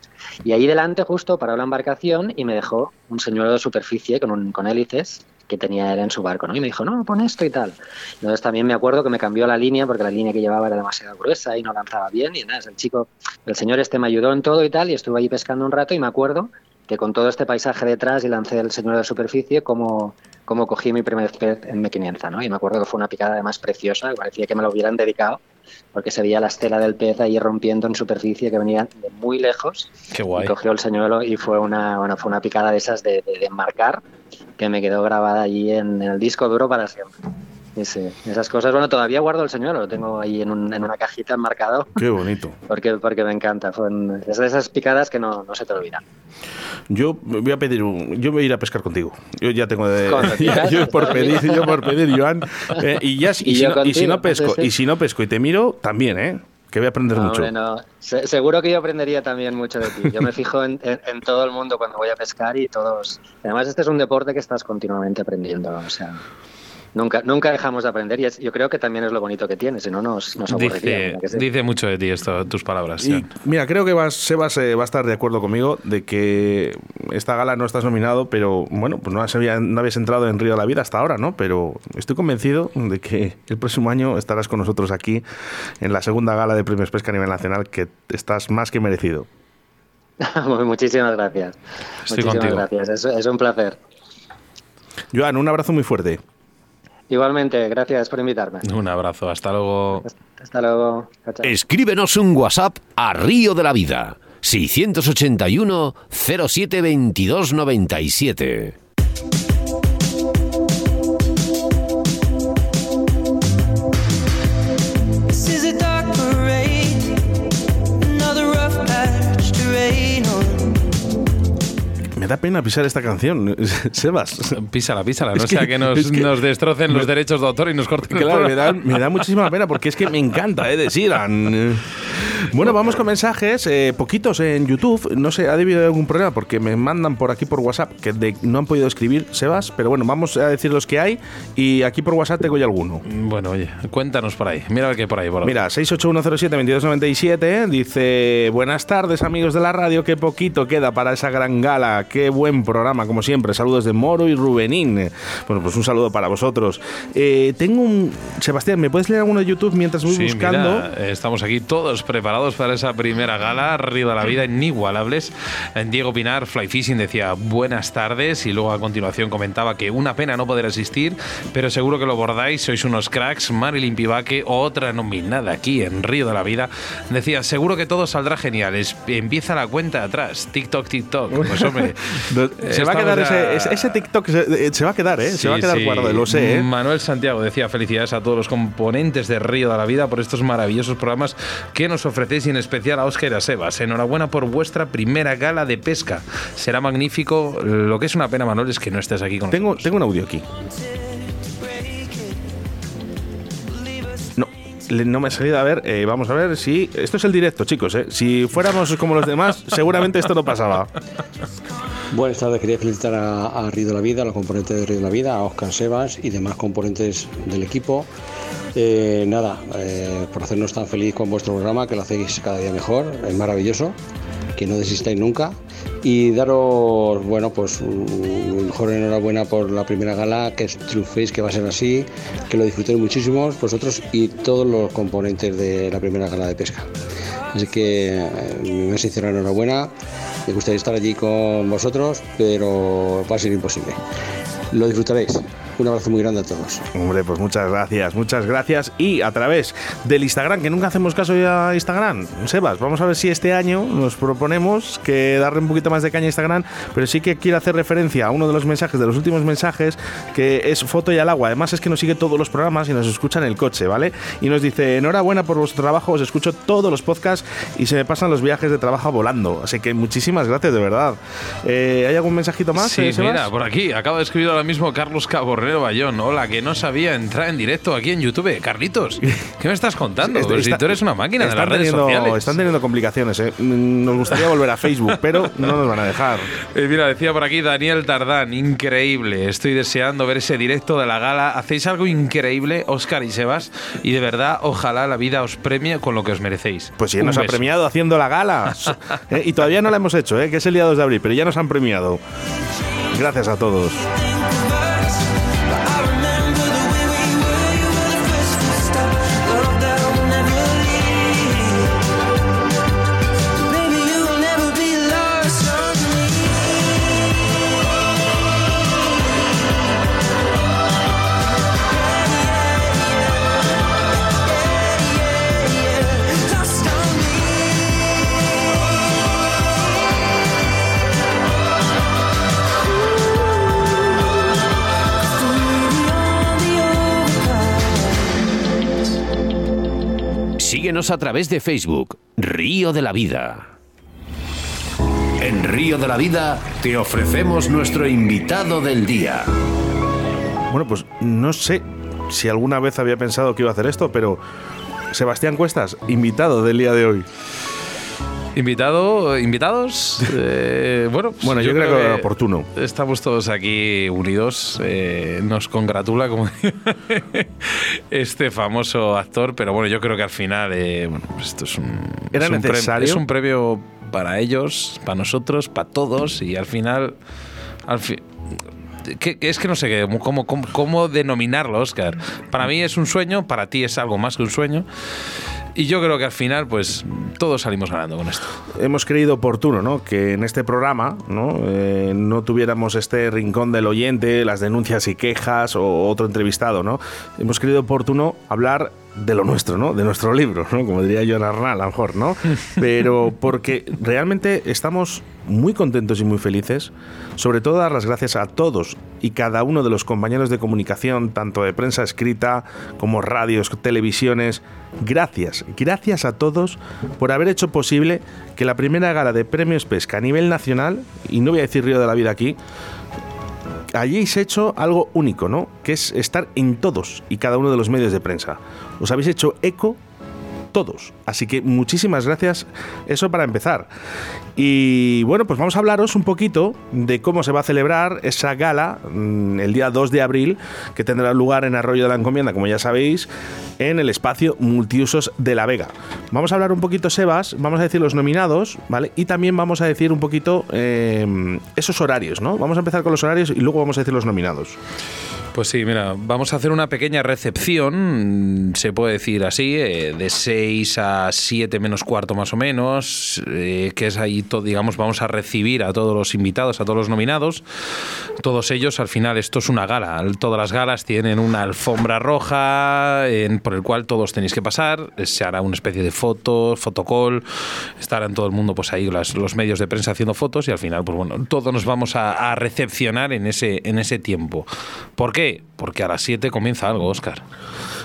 Y ahí delante justo paró la embarcación y me dejó un señor de superficie con, un, con hélices que tenía él en su barco, ¿no? Y me dijo, no, pon esto y tal. Entonces también me acuerdo que me cambió la línea porque la línea que llevaba era demasiado gruesa y no lanzaba bien. Y nada, el chico, el señor este me ayudó en todo y tal, y estuve ahí pescando un rato y me acuerdo que con todo este paisaje detrás y lancé el señor de superficie, como cómo cogí mi primer pez en mequinenza, ¿no? Y me acuerdo que fue una picada además preciosa, que parecía que me lo hubieran dedicado, porque se veía la estela del pez ahí rompiendo en superficie que venía de muy lejos. Qué guay. Y cogió el señuelo y fue una, bueno, fue una picada de esas de, de, de marcar que me quedó grabada allí en el disco duro para siempre. Sí, esas cosas. Bueno, todavía guardo el señuelo, lo tengo ahí en, un, en una cajita enmarcado. Qué bonito. Porque, porque me encanta. Son es de esas picadas que no, no se te olvidan. Yo voy a pedir un, yo voy a ir a pescar contigo. Yo ya tengo de yo por pedir, yo por pedir, Joan. Eh, y ya y, y, si no, y, si no, pesco, y si no pesco y te miro, también, ¿eh? Que voy a aprender no, mucho. Hombre, no. Se, seguro que yo aprendería también mucho de ti. Yo me fijo en, en, en, todo el mundo cuando voy a pescar y todos. Además, este es un deporte que estás continuamente aprendiendo. O sea. Nunca, nunca dejamos de aprender y es, yo creo que también es lo bonito que tiene, si no nos, nos. Dice, dice, mucho de ti esto, tus palabras. Y, mira, creo que vas, Sebas eh, va a estar de acuerdo conmigo de que esta gala no estás nominado, pero bueno, pues no, has, no habías entrado en Río de la Vida hasta ahora, ¿no? Pero estoy convencido de que el próximo año estarás con nosotros aquí en la segunda gala de Premios Pesca a nivel nacional, que estás más que merecido. Muchísimas gracias. Estoy Muchísimas contigo. gracias, es, es un placer. Joan, un abrazo muy fuerte. Igualmente, gracias por invitarme. Un abrazo, hasta luego. Hasta luego. Chao, chao. Escríbenos un WhatsApp a Río de la Vida. 681 07 22 97. Me da pena pisar esta canción, Sebas. Písala, písala, no es sea que, que nos, es que nos, destrocen me, los derechos de autor y nos corten claro, me da, me da, muchísima pena porque es que me encanta, ¿eh? De Siran. Bueno, vamos con mensajes, eh, poquitos en YouTube. No sé, ha debido haber algún problema porque me mandan por aquí por WhatsApp que de, no han podido escribir, Sebas, pero bueno, vamos a decir los que hay y aquí por WhatsApp tengo ya alguno. Bueno, oye, cuéntanos por ahí. Mira a ver qué hay por ahí. Por Mira, 681072297 dice: Buenas tardes, amigos de la radio. Qué poquito queda para esa gran gala. Qué buen programa, como siempre. Saludos de Moro y Rubenín. Bueno, pues un saludo para vosotros. Eh, tengo un. Sebastián, ¿me puedes leer alguno de YouTube mientras voy sí, buscando? Mira, estamos aquí todos preparados para esa primera gala. Río de la vida, inigualables. Diego Pinar, Fly Fishing, decía buenas tardes y luego a continuación comentaba que una pena no poder asistir, pero seguro que lo bordáis, sois unos cracks. Marilyn Pivaque, otra nominada aquí en Río de la Vida, decía seguro que todo saldrá genial. Es, empieza la cuenta atrás. TikTok, TikTok. Pues hombre. se va a quedar ese, ese, ese, TikTok, se, se, va a quedar, ¿eh? Sí, se va a quedar sí. guardado, lo sé, ¿eh? Manuel Santiago decía felicidades a todos los componentes de Río de la Vida por estos maravillosos programas que nos ofrecéis y en especial a Óscar y a Sebas. Enhorabuena por vuestra primera gala de pesca. Será magnífico. Lo que es una pena, Manuel, es que no estés aquí con tengo, nosotros. Tengo un audio aquí. No, no me ha salido a ver. Eh, vamos a ver si. Esto es el directo, chicos. Eh. Si fuéramos como los demás, seguramente esto no pasaba. Buenas tardes, quería felicitar a, a, Río de la Vida, a los componentes de Río de la Vida, a Oscar Sebas y demás componentes del equipo. Eh, nada, eh, por hacernos tan feliz con vuestro programa, que lo hacéis cada día mejor, es maravilloso, que no desistáis nunca. Y daros, bueno, pues mejor enhorabuena por la primera gala, que Face, que va a ser así, que lo disfrutéis muchísimo vosotros y todos los componentes de la primera gala de pesca. Así que eh, mi más sincera enhorabuena. Me gustaría estar allí con vosotros, pero va a ser imposible. Lo disfrutaréis. Un abrazo muy grande a todos. Hombre, pues muchas gracias, muchas gracias. Y a través del Instagram, que nunca hacemos caso ya a Instagram, Sebas, vamos a ver si este año nos proponemos que darle un poquito más de caña a Instagram, pero sí que quiero hacer referencia a uno de los mensajes, de los últimos mensajes, que es foto y al agua. Además es que nos sigue todos los programas y nos escucha en el coche, ¿vale? Y nos dice, enhorabuena por vuestro trabajo, os escucho todos los podcasts y se me pasan los viajes de trabajo volando. Así que muchísimas gracias, de verdad. Eh, ¿Hay algún mensajito más? Sí, eh, Sebas? mira, por aquí, acaba de escribir ahora mismo Carlos Bayón. Hola, que no sabía entrar en directo aquí en YouTube. Carlitos, ¿qué me estás contando? Está, si tú eres una máquina de las redes teniendo, sociales. Están teniendo complicaciones, ¿eh? Nos gustaría volver a Facebook, pero no nos van a dejar. Eh, mira, decía por aquí Daniel Tardán, increíble. Estoy deseando ver ese directo de la gala. Hacéis algo increíble, Oscar y Sebas, y de verdad, ojalá la vida os premie con lo que os merecéis. Pues sí, Un nos beso. ha premiado haciendo la gala. ¿Eh? Y todavía no la hemos hecho, ¿eh? que es el día 2 de abril, pero ya nos han premiado. Gracias a todos. Síguenos a través de Facebook, Río de la Vida. En Río de la Vida te ofrecemos nuestro invitado del día. Bueno, pues no sé si alguna vez había pensado que iba a hacer esto, pero Sebastián Cuestas, invitado del día de hoy. Invitado, invitados, eh, bueno, pues bueno, yo, creo, que, oportuno. Estamos todos aquí unidos. Eh, nos congratula como este famoso actor, pero bueno, yo creo que al final, eh, bueno, pues esto es un, ¿Era necesario? es un premio para ellos, para nosotros, para todos y al final, al fin, que, es que no sé cómo, cómo, cómo denominarlo, Oscar. Para mí es un sueño, para ti es algo más que un sueño. Y yo creo que al final, pues todos salimos ganando con esto. Hemos creído oportuno, ¿no? Que en este programa, ¿no? Eh, no tuviéramos este rincón del oyente, las denuncias y quejas o otro entrevistado, ¿no? Hemos creído oportuno hablar de lo nuestro, ¿no? De nuestro libro, ¿no? Como diría Joan Arnal, a lo mejor, ¿no? Pero porque realmente estamos muy contentos y muy felices, sobre todo dar las gracias a todos y cada uno de los compañeros de comunicación, tanto de prensa escrita como radios, televisiones. Gracias, gracias a todos por haber hecho posible que la primera gala de premios pesca a nivel nacional, y no voy a decir Río de la Vida aquí, hayáis hecho algo único, ¿no? Que es estar en todos y cada uno de los medios de prensa. Os habéis hecho eco todos. Así que muchísimas gracias. Eso para empezar. Y bueno, pues vamos a hablaros un poquito de cómo se va a celebrar esa gala mm, el día 2 de abril, que tendrá lugar en Arroyo de la Encomienda, como ya sabéis, en el espacio multiusos de La Vega. Vamos a hablar un poquito, Sebas, vamos a decir los nominados, ¿vale? Y también vamos a decir un poquito eh, esos horarios, ¿no? Vamos a empezar con los horarios y luego vamos a decir los nominados. Pues sí, mira, vamos a hacer una pequeña recepción, se puede decir así, eh, de 6 a 7 menos cuarto más o menos, eh, que es ahí, todo, digamos, vamos a recibir a todos los invitados, a todos los nominados. Todos ellos, al final, esto es una gala. Todas las galas tienen una alfombra roja por el cual todos tenéis que pasar. Se hará una especie de fotos, fotocall, estarán todo el mundo, pues ahí los medios de prensa haciendo fotos y al final, pues bueno, todos nos vamos a, a recepcionar en ese, en ese tiempo. ¿Por qué? Porque a las 7 comienza algo, Oscar.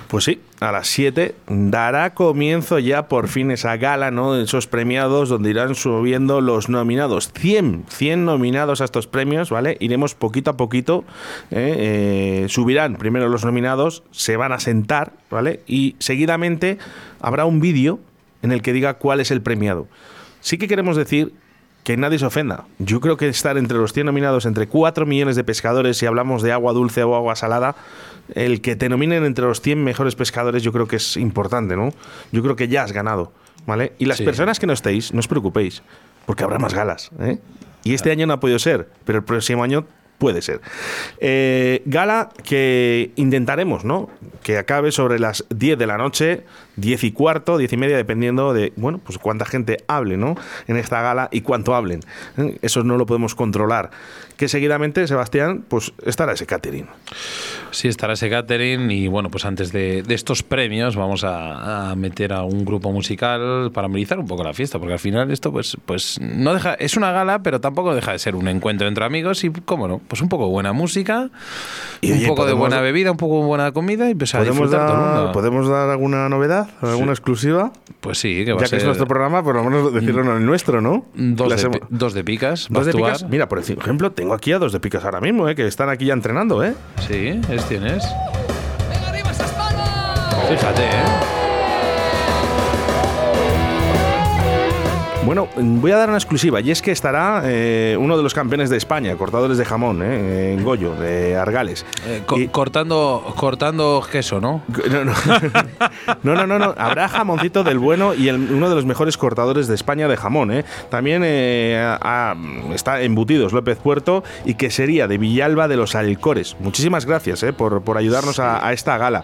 Pues sí, a las 7 dará comienzo ya por fin esa gala, ¿no? Esos premiados donde irán subiendo los nominados. 100, 100 nominados a estos premios, ¿vale? Iremos poquito a poquito. ¿eh? Eh, subirán primero los nominados, se van a sentar, ¿vale? Y seguidamente habrá un vídeo en el que diga cuál es el premiado. Sí que queremos decir que nadie se ofenda. Yo creo que estar entre los 100 nominados, entre 4 millones de pescadores, si hablamos de agua dulce o agua salada, el que te nominen entre los 100 mejores pescadores yo creo que es importante, ¿no? Yo creo que ya has ganado, ¿vale? Y las personas que no estéis, no os preocupéis, porque habrá más galas, ¿eh? Y este año no ha podido ser, pero el próximo año puede ser. Eh, gala que intentaremos, ¿no? Que acabe sobre las 10 de la noche, 10 y cuarto, 10 y media, dependiendo de, bueno, pues cuánta gente hable, ¿no? En esta gala y cuánto hablen. ¿eh? Eso no lo podemos controlar. Que seguidamente, Sebastián, pues estará ese catering. Sí, estará ese catering y bueno, pues antes de, estos premios vamos a, meter a un grupo musical para amenizar un poco la fiesta, porque al final esto pues, pues no deja, es una gala, pero tampoco deja de ser un encuentro entre amigos y, cómo no, pues un poco buena música, y, un poco de buena bebida, un poco de buena comida y pues a ¿podemos dar, ¿Podemos dar alguna novedad, alguna exclusiva? Pues sí, que va ya que es nuestro programa, por lo menos decirlo en el nuestro, ¿no? Dos, de, dos de, picas. Dos de picas. Mira, por ejemplo, tengo aquí a dos de picas ahora mismo, ¿eh? que están aquí ya entrenando, ¿eh? Sí, tienes. ¡Venga arriba esa espada! Fíjate, ¿eh? Bueno, voy a dar una exclusiva y es que estará eh, uno de los campeones de España, cortadores de jamón, eh, en Goyo, de Argales. Eh, cortando, cortando queso, ¿no? No no. no, no, Habrá jamoncito del bueno y uno de los mejores cortadores de España de jamón. ¿eh? También está Embutidos López Puerto y que sería de Villalba de los Alcores. Muchísimas gracias por, por, ayudarnos a, esta gala.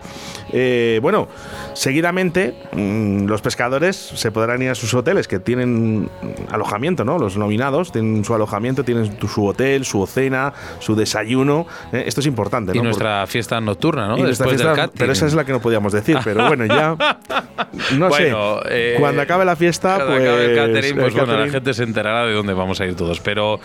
bueno, seguidamente mm, los pescadores se podrán ir a sus hoteles que tienen tienen alojamiento, ¿no? Los nominados tienen su alojamiento, tienen su hotel, su cena, su desayuno. ¿eh? Esto es importante, ¿no? Y nuestra fiesta nocturna, ¿no? Después del pero esa es la que no podíamos decir. Pero bueno, ya. No sé. Eh, cuando acabe la fiesta, pues. Acabe el catering, pues bueno, la gente se enterará de dónde vamos a ir todos. Pero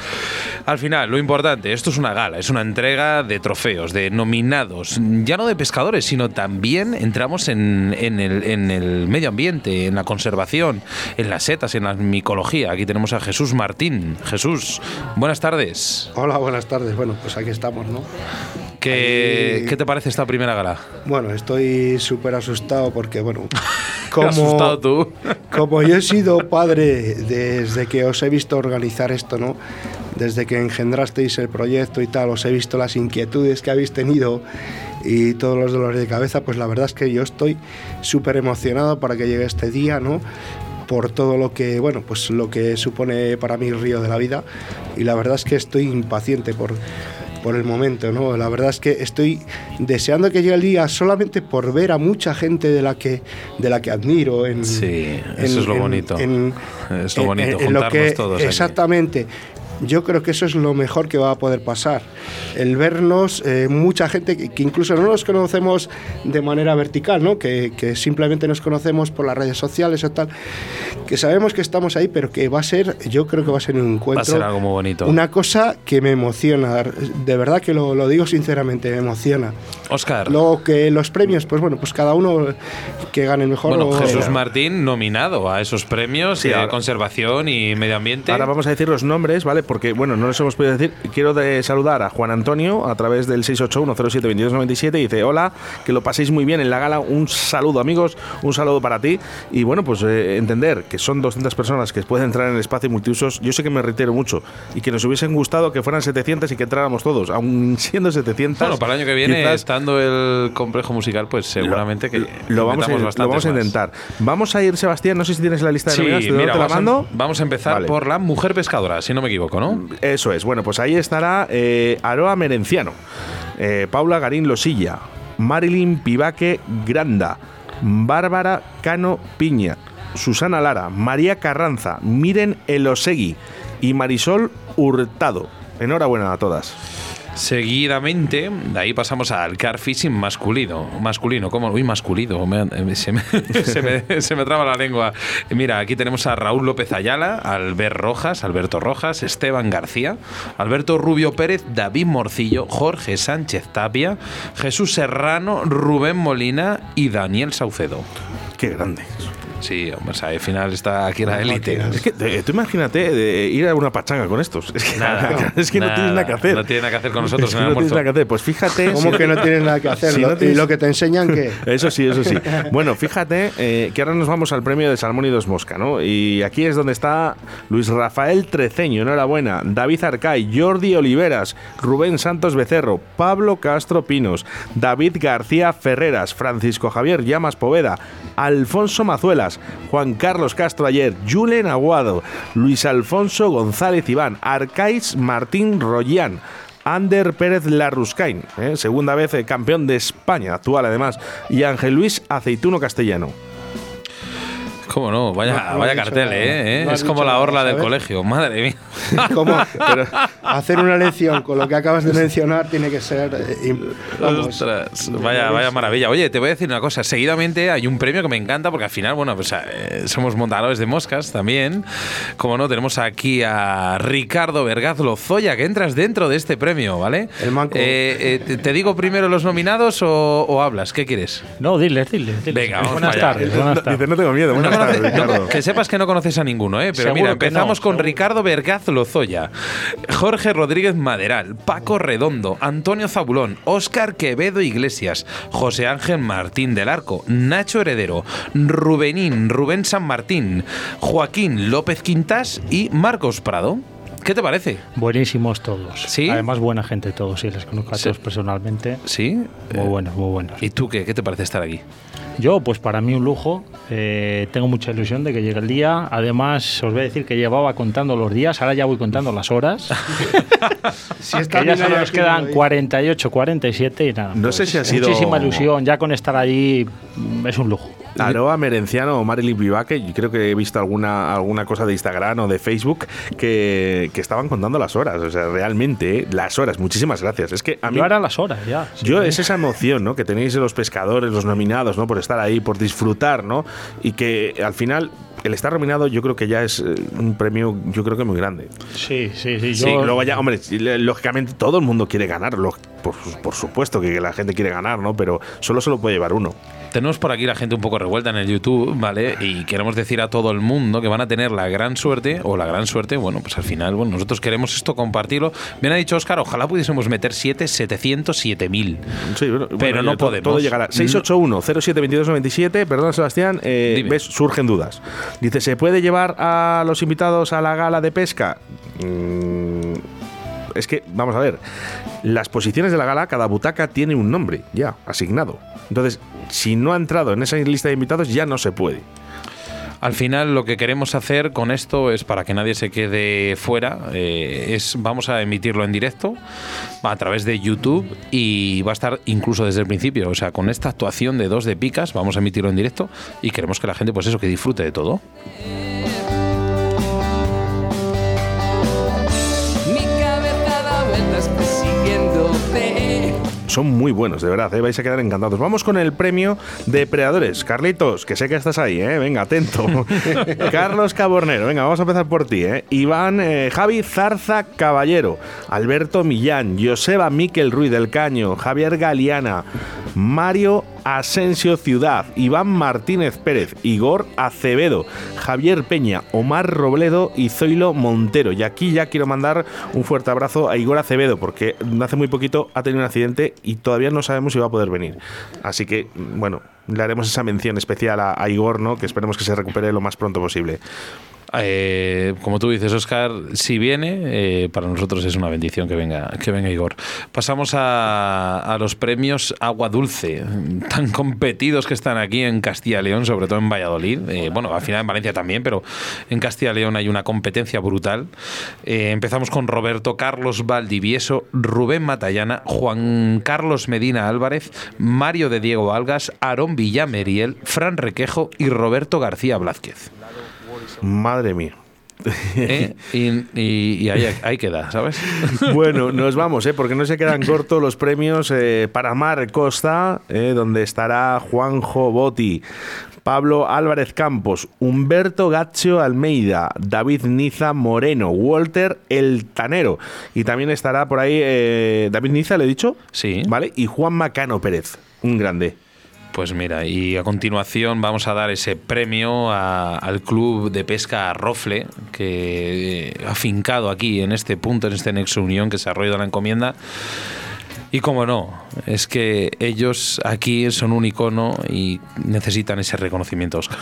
al final, lo importante, esto es una gala, es una entrega de trofeos, de nominados, ya no de pescadores, sino también entramos en, en, el, en el medio ambiente, en la conservación, en las setas, en la micología. Aquí tenemos a Jesús Martín. Jesús, buenas tardes. Hola, buenas tardes. Bueno, pues aquí estamos, ¿no? ¿Qué, ¿qué te parece esta primera gala? Bueno, estoy súper asustado porque, bueno, como, asustado tú? como yo he sido padre desde que os he visto organizar esto, ¿no? Desde que engendrasteis el proyecto y tal, os he visto las inquietudes que habéis tenido y todos los dolores de cabeza, pues la verdad es que yo estoy súper emocionado para que llegue este día, ¿no? Por todo lo que, bueno, pues lo que supone para mí el río de la vida y la verdad es que estoy impaciente por por el momento, ¿no? La verdad es que estoy deseando que llegue el día solamente por ver a mucha gente de la que, de la que admiro. En, sí, eso es lo bonito. es lo bonito, juntarnos todos. Exactamente yo creo que eso es lo mejor que va a poder pasar. El vernos, eh, mucha gente que, incluso no nos conocemos de manera vertical, ¿no? Que, simplemente nos conocemos por las redes sociales o tal, que sabemos que estamos ahí, pero que va a ser, yo creo que va a ser un encuentro. Va a ser algo muy bonito. Una cosa que me emociona, de verdad que lo, digo sinceramente, me emociona. Oscar. Luego que los premios, pues bueno, pues cada uno que gane mejor. Bueno, Jesús Martín nominado a esos premios de conservación y medio ambiente. Ahora vamos a decir los nombres, ¿vale? Porque, bueno, no les hemos podido decir. Quiero de saludar a Juan Antonio a través del 681072297 y dice: Hola, que lo paséis muy bien en la gala. Un saludo, amigos, un saludo para ti. Y bueno, pues eh, entender que son 200 personas que pueden entrar en el espacio multiusos. Yo sé que me reitero mucho y que nos hubiesen gustado que fueran 700 y que entráramos todos, aún siendo 700. Bueno, para el año que viene, estando el complejo musical, pues seguramente que lo vamos, a, lo vamos a intentar. Vamos a ir, Sebastián, no sé si tienes la lista de sí, mira, la mando. vamos a empezar por la mujer pescadora, si no me equivoco. Eso es. Bueno, pues ahí estará eh, Aroa Merenciano, eh, Paula Garín Losilla, Marilyn Pivaque Granda, Bárbara Cano Piña, Susana Lara, María Carranza, Miren Elosegui y Marisol Hurtado. Enhorabuena a todas. Seguidamente, de ahí pasamos al car fishing masculino. Masculino, ¿cómo? Uy, masculino. se, me, se, me, traba la lengua. Mira, aquí tenemos a Raúl López Ayala, Albert Rojas, Alberto Rojas, Esteban García, Alberto Rubio Pérez, David Morcillo, Jorge Sánchez Tapia, Jesús Serrano, Rubén Molina y Daniel Saucedo. Qué grande. Sí, o sea, al final está aquí la élite. Es que tú imagínate de ir a una pachanga con estos. Es que, es que no tienes nada que hacer. No tienes nada que hacer con nosotros. no tienes nada que hacer. Pues fíjate. ¿Cómo que no tienes nada que hacer? ¿Y lo que te enseñan qué? Eso sí, eso sí. Bueno, fíjate eh, que ahora nos vamos al premio de Salmón y Dos Mosca, ¿no? Y aquí es donde está Luis Rafael Treceño, enhorabuena. David Arcay, Jordi Oliveras, Rubén Santos Becerro, Pablo Castro Pinos, David García Ferreras, Francisco Javier Llamas Poveda, Alfonso Mazuelas, Juan Carlos Castro Ayer, Julen Aguado, Luis Alfonso González Iván, Arcais Martín Rollán, Ander Pérez Larruscain, ¿eh? segunda vez eh, campeón de España, actual además, y Ángel Luis Aceituno Castellano. ¿Cómo no? Vaya, vaya cartel, ¿eh? es como la orla del colegio, madre mía. ¿Cómo? hacer una lección con lo que acabas de mencionar tiene que ser. Eh, vaya, vaya maravilla. Oye, te voy a decir una cosa. Seguidamente hay un premio que me encanta porque al final, bueno, pues eh, somos montadores de moscas también. Como no, tenemos aquí a Ricardo Vergaz Lozoya, que entras dentro de este premio, ¿vale? El manco. Eh, te, digo primero los nominados o, hablas? ¿Qué quieres? No, diles, diles. Venga, vamos buenas, tardes, buenas tardes. no tengo miedo. Buenas tardes, que sepas que no conoces a ninguno, ¿eh? Pero mira, empezamos con Ricardo Vergaz Lozoya. Jorge Rodríguez Maderal, Paco Redondo, Antonio Zabulón, Óscar Quevedo Iglesias, José Ángel Martín del Arco, Nacho Heredero, Rubenín, Rubén San Martín, Joaquín López Quintas y Marcos Prado. ¿Qué te parece? Buenísimos todos. ¿Sí? Además, buena gente todos, sí, les conozco a todos personalmente. ¿Sí? Muy buenos, muy buenos. ¿Y tú qué? ¿Qué te parece estar aquí? Yo, pues para mí un lujo. Eh, tengo mucha ilusión de que llegue el día. Además, os voy a decir que llevaba contando los días, ahora ya voy contando las horas. si que ya solo nos quedan 48, 47 y nada. No sé pues si ha sido. Muchísima ilusión. Ya con estar allí mm, es un lujo. Aroa Merenciano o Marilyn Vivaque, yo creo que he visto alguna, alguna cosa de Instagram o de Facebook que, que estaban contando las horas. O sea, realmente, las horas. Muchísimas gracias. Es que a mí. Yo las horas ya. Yo, es esa emoción, ¿no? Que tenéis los pescadores, los nominados, ¿no? Por estar ahí, por disfrutar, ¿no? Y que al final el estar nominado yo creo que ya es eh, un premio yo creo que muy grande. Sí, sí, sí. sí luego ya, hombre, lógicamente todo el mundo quiere ganar, por, por, supuesto que la gente quiere ganar, ¿no? Pero solo se lo puede llevar uno. Tenemos por aquí la gente un poco revuelta en el YouTube, ¿vale? Y queremos decir a todo el mundo que van a tener la gran suerte, o la gran suerte, bueno, pues al final, bueno, nosotros queremos esto compartirlo. Bien ha dicho Oscar, ojalá pudiésemos meter 7, 700, 7000. Sí, pero no podemos. Todo llegará. 681 07 perdón Sebastián, eh, ves, surgen dudas. Dice, ¿se puede llevar a los invitados a la gala de pesca? Mm, es que, vamos a ver, las posiciones de la gala, cada butaca tiene un nombre ya asignado. Entonces, si no ha entrado en esa lista de invitados, ya no se puede. Al final lo que queremos hacer con esto es para que nadie se quede fuera, eh, vamos a emitirlo en directo a través de YouTube y va a estar incluso desde el principio, o sea, con esta actuación de dos de picas vamos a emitirlo en directo y queremos que la gente pues eso que disfrute de todo. Son muy buenos, de verdad, ¿eh? vais a quedar encantados. Vamos con el premio de Predadores. Carlitos, que sé que estás ahí, ¿eh? venga, atento. Carlos Cabornero, venga, vamos a empezar por ti. ¿eh? Iván eh, Javi Zarza Caballero, Alberto Millán, Joseba Miquel Ruiz del Caño, Javier Galeana, Mario Asensio Ciudad, Iván Martínez Pérez, Igor Acevedo, Javier Peña, Omar Robledo y Zoilo Montero. Y aquí ya quiero mandar un fuerte abrazo a Igor Acevedo, porque hace muy poquito ha tenido un accidente y todavía no sabemos si va a poder venir. Así que, bueno, le haremos esa mención especial a, Igor, ¿no? que esperemos que se recupere lo más pronto posible. Eh, como tú dices, Oscar, si viene, eh, para nosotros es una bendición que venga, que venga Igor. Pasamos a, los premios Agua Dulce, tan competidos que están aquí en Castilla y León, sobre todo en Valladolid. Eh, bueno, al final en Valencia también, pero en Castilla y León hay una competencia brutal. empezamos con Roberto Carlos Valdivieso, Rubén Matallana, Juan Carlos Medina Álvarez, Mario de Diego Algas, Aarón Villameriel, Fran Requejo y Roberto García Blázquez. Madre mía. ¿Eh? Y, ahí, queda, ¿sabes? Bueno, nos vamos, ¿eh? porque no se quedan cortos los premios eh, para Mar Costa, ¿eh? donde estará Juanjo Botti, Pablo Álvarez Campos, Humberto Gaccio Almeida, David Niza Moreno, Walter El Tanero. Y también estará por ahí David Niza, ¿le he dicho? Sí. ¿Vale? Y Juan Macano Pérez, un grande. Pues mira, y a continuación vamos a dar ese premio al Club de Pesca Rofle, que ha fincado aquí en este punto, en este Nexo Unión que se ha roído la encomienda. Y como no, es que ellos aquí son un icono y necesitan ese reconocimiento, Oscar.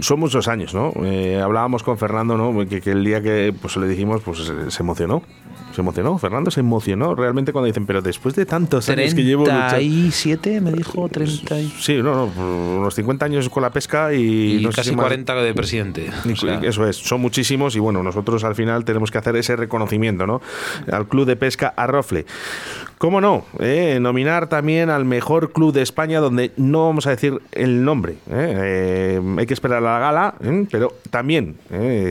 Son muchos años, ¿no? Eh, hablábamos con Fernando, ¿no? Que, el día que pues, le dijimos, pues se emocionó se emocionó, Fernando se emocionó realmente cuando dicen, pero después de tantos años que llevo luchando... ¿37 me dijo? 30 Sí, no, no, unos 50 años con la pesca y... casi 40 de presidente. Eso es, son muchísimos y bueno, nosotros al final tenemos que hacer ese reconocimiento, ¿no? Al Club de Pesca Arrofle. ¿Cómo no? Eh, nominar también al mejor club de España, donde no vamos a decir el nombre. Eh, eh, hay que esperar a la gala, pero también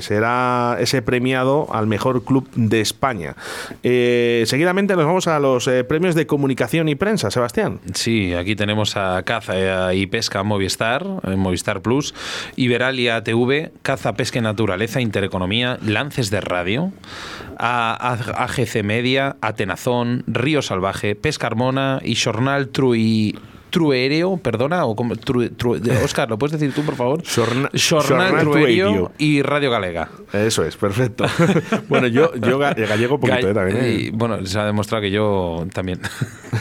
será ese premiado al mejor club de España. seguidamente nos vamos a los premios de comunicación y prensa, Sebastián. Sí, aquí tenemos a Caza y Pesca Movistar, Movistar Plus, Iberalia TV, Caza, Pesca y Naturaleza, Intereconomía, Lances de Radio, AGC Media, Atenazón, Río Salvaje, Pesca Armona y Jornal Trui Truereo, perdona, o como, Oscar, ¿lo puedes decir tú, por favor? Jornal, Truereo y Radio Galega. Eso es, perfecto. bueno, yo, yo gallego poquito eh, también. ¿eh? bueno, se ha demostrado que yo también.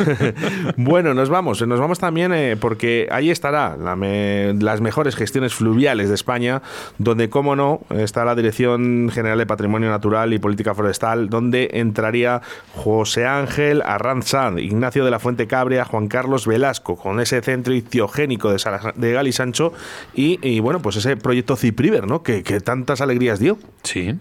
bueno, nos vamos. Nos vamos también eh, porque ahí estará las mejores gestiones fluviales de España, donde, como no, está la Dirección General de Patrimonio Natural y Política Forestal, donde entraría José Ángel Arranzán, Ignacio de la Fuente Cabria, Juan Carlos Velasco con ese centro ictiogénico de, de Gali Sancho y, bueno, pues ese proyecto Cipriver, ¿no? Que, tantas alegrías dio. Sí.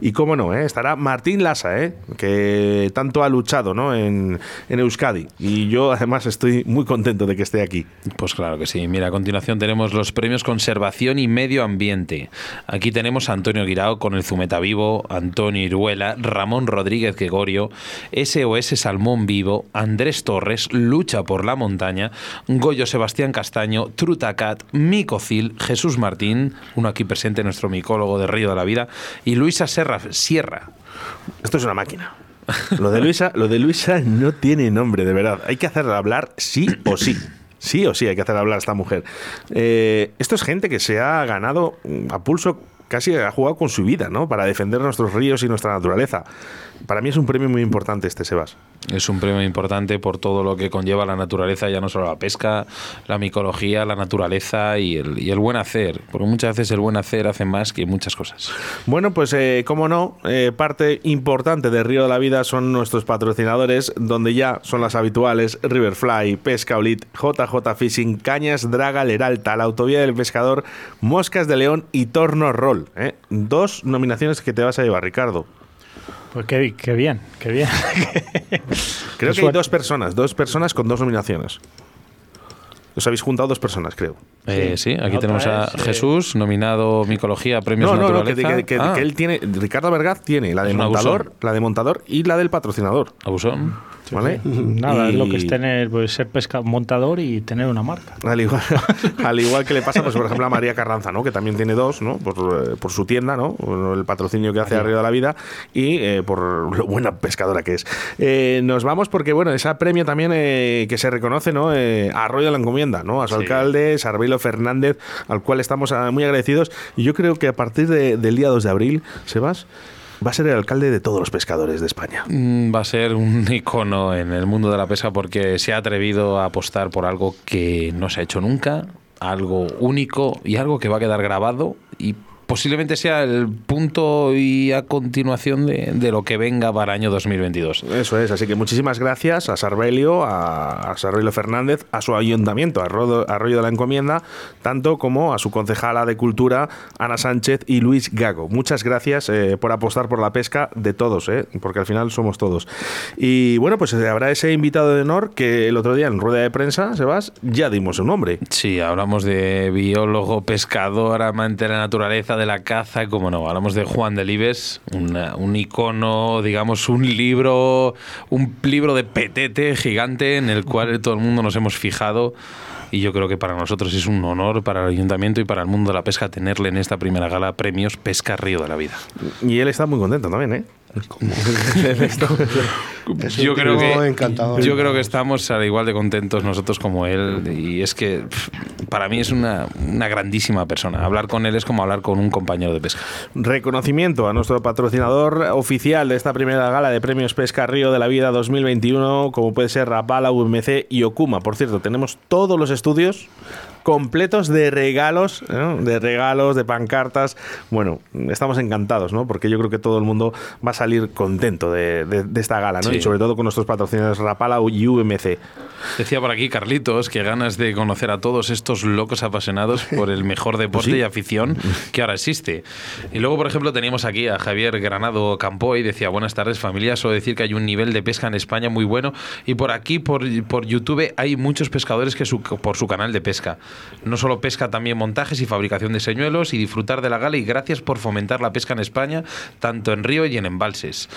Y cómo no, ¿eh? estará Martín Lasa, ¿eh? que tanto ha luchado ¿no? en, en Euskadi. Y yo además estoy muy contento de que esté aquí. Pues claro que sí. Mira, a continuación tenemos los premios Conservación y Medio Ambiente. Aquí tenemos a Antonio Guirao con el Zumeta Vivo, Antonio Iruela, Ramón Rodríguez Gregorio, SOS Salmón Vivo, Andrés Torres, Lucha por la Montaña, Goyo Sebastián Castaño, Trutacat, Micocil, Jesús Martín, uno aquí presente, nuestro micólogo de Río de la Vida, y Luisa Serra, Sierra. Esto es una máquina. Lo de Luisa, lo de Luisa no tiene nombre, de verdad. Hay que hacerla hablar sí o sí. Sí o sí hay que hacer hablar a esta mujer. Eh, esto es gente que se ha ganado a pulso casi ha jugado con su vida, ¿no? Para defender nuestros ríos y nuestra naturaleza. Para mí es un premio muy importante este, Sebas. Es un premio importante por todo lo que conlleva la naturaleza, ya no solo la pesca, la micología, la naturaleza y el, buen hacer. Porque muchas veces el buen hacer hace más que muchas cosas. Bueno, pues eh, como no, eh, parte importante de Río de la Vida son nuestros patrocinadores, donde ya son las habituales Riverfly, Pesca Olit, JJ Fishing, Cañas Draga Leralta, la Autovía del Pescador, Moscas de León y Torno Roll. ¿eh? Dos nominaciones que te vas a llevar, Ricardo. Pues qué, bien, qué bien. creo que hay dos personas, dos personas con dos nominaciones. Os habéis juntado dos personas, creo. Eh, sí, aquí tenemos a Jesús, nominado Micología, Premios no, no, No, que, ah. él tiene, Ricardo Vergaz tiene la de montador, la de montador y la del patrocinador. Abusón. Nada, es lo que es tener, pues, ser pesca montador y tener una marca. Al igual, al igual que le pasa, pues, por ejemplo, a María Carranza, ¿no? que también tiene dos, ¿no? por, por su tienda, ¿no? el patrocinio que hace a Río de la Vida y eh, por lo buena pescadora que es. Eh, nos vamos porque, bueno, ese premio también eh, que se reconoce ¿no? a Arroyo de la Encomienda, ¿no? a su alcalde, Sarbelo Fernández, al cual estamos ah, muy agradecidos. Y yo creo que a partir del día 2 de abril, Sebas, va a ser el alcalde de todos los pescadores de España. Mm, va a ser un icono en el mundo de la pesca porque se ha atrevido a apostar por algo que no se ha hecho nunca, algo único y algo que va a quedar grabado y posiblemente sea el punto y a continuación de, lo que venga para el año 2022. Eso es, así que muchísimas gracias a Sarbelio, a, a Sarbelio Fernández, a su ayuntamiento, a Arroyo de la Encomienda, tanto como a su concejala de Cultura, Ana Sánchez y Luis Gago. Muchas gracias eh, por apostar por la pesca de todos, eh, porque al final somos todos. Y bueno, pues eh, habrá ese invitado de honor que el otro día en rueda de prensa, Sebas, ya dimos su nombre. Sí, hablamos de biólogo, pescador, amante de la naturaleza, de la caza, como no, hablamos de Juan Delibes, un icono, digamos, un libro, un libro de petete gigante en el cual todo el mundo nos hemos fijado y yo creo que para nosotros es un honor para el ayuntamiento y para el mundo de la pesca tenerle en esta primera gala premios Pesca Río de la Vida. Y él está muy contento también, ¿eh? yo creo que yo creo que estamos al igual de contentos nosotros como él y es que para mí es una, una, grandísima persona hablar con él es como hablar con un compañero de pesca reconocimiento a nuestro patrocinador oficial de esta primera gala de premios pesca Río de la Vida 2021 como puede ser Rapala, UMC y Okuma por cierto tenemos todos los estudios completos de regalos, de regalos, de pancartas. Bueno, estamos encantados, ¿no? Porque yo creo que todo el mundo va a salir contento de, esta gala, ¿no? Y sobre todo con nuestros patrocinadores Rapala y UMC. Decía por aquí Carlitos que ganas de conocer a todos estos locos apasionados por el mejor deporte y afición que ahora existe. Y luego, por ejemplo, teníamos aquí a Javier Granado Campoy, decía, buenas tardes familia, solo decir que hay un nivel de pesca en España muy bueno y por aquí, por, por YouTube, hay muchos pescadores que por su canal de pesca. No solo pesca, también montajes y fabricación de señuelos y disfrutar de la gala y gracias por fomentar la pesca en España, tanto en río y en embalses.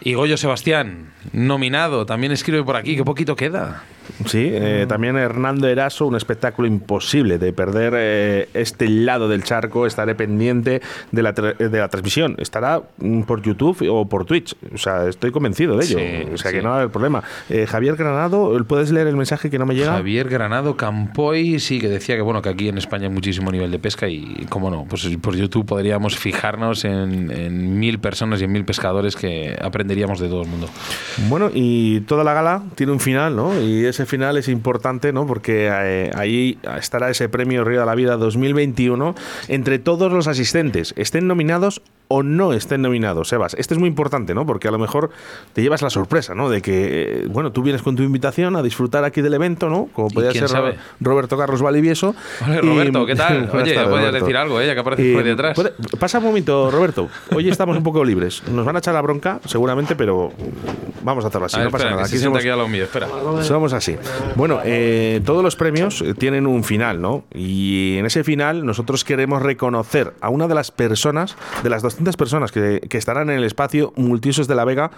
Y Goyo Sebastián, nominado, también escribe por aquí, qué poquito queda. Sí, eh, también Hernando Eraso, un espectáculo imposible de perder eh, este lado del charco. Estaré pendiente de la, de la transmisión. Estará mm, por YouTube o por Twitch. O sea, estoy convencido de ello. o sea, que no va a haber problema. Eh, Javier Granado, ¿puedes leer el mensaje que no me llega? Javier Granado Campoy, sí, que decía que bueno que aquí en España hay muchísimo nivel de pesca y, cómo no, pues por YouTube podríamos fijarnos en, en mil personas y en mil pescadores que aprenderíamos de todo el mundo. Bueno, y toda la gala tiene un final, ¿no? Y ese final es importante, ¿no? Porque eh, ahí estará ese premio Río de la Vida 2021 entre todos los asistentes, estén nominados o no estén nominados, Sebas. Este es muy importante, ¿no? Porque a lo mejor te llevas la sorpresa, ¿no? De que, bueno, tú vienes con tu invitación a disfrutar aquí del evento, ¿no? Como podría ser Roberto Carlos Valivieso. Roberto, ¿qué tal? Oye, podías decir algo, ¿eh? Ya que apareces por detrás. pasa un momento, Roberto. Hoy estamos un poco libres. Nos van a echar la bronca, seguramente, pero vamos a hacerlo así. no pasa nada. Aquí somos, aquí a lo mío, espera. Somos así. Bueno, eh, todos los premios tienen un final, ¿no? Y en ese final nosotros queremos reconocer a una de las personas, de las 200 personas que, que estarán en el espacio multiusos de la Vega,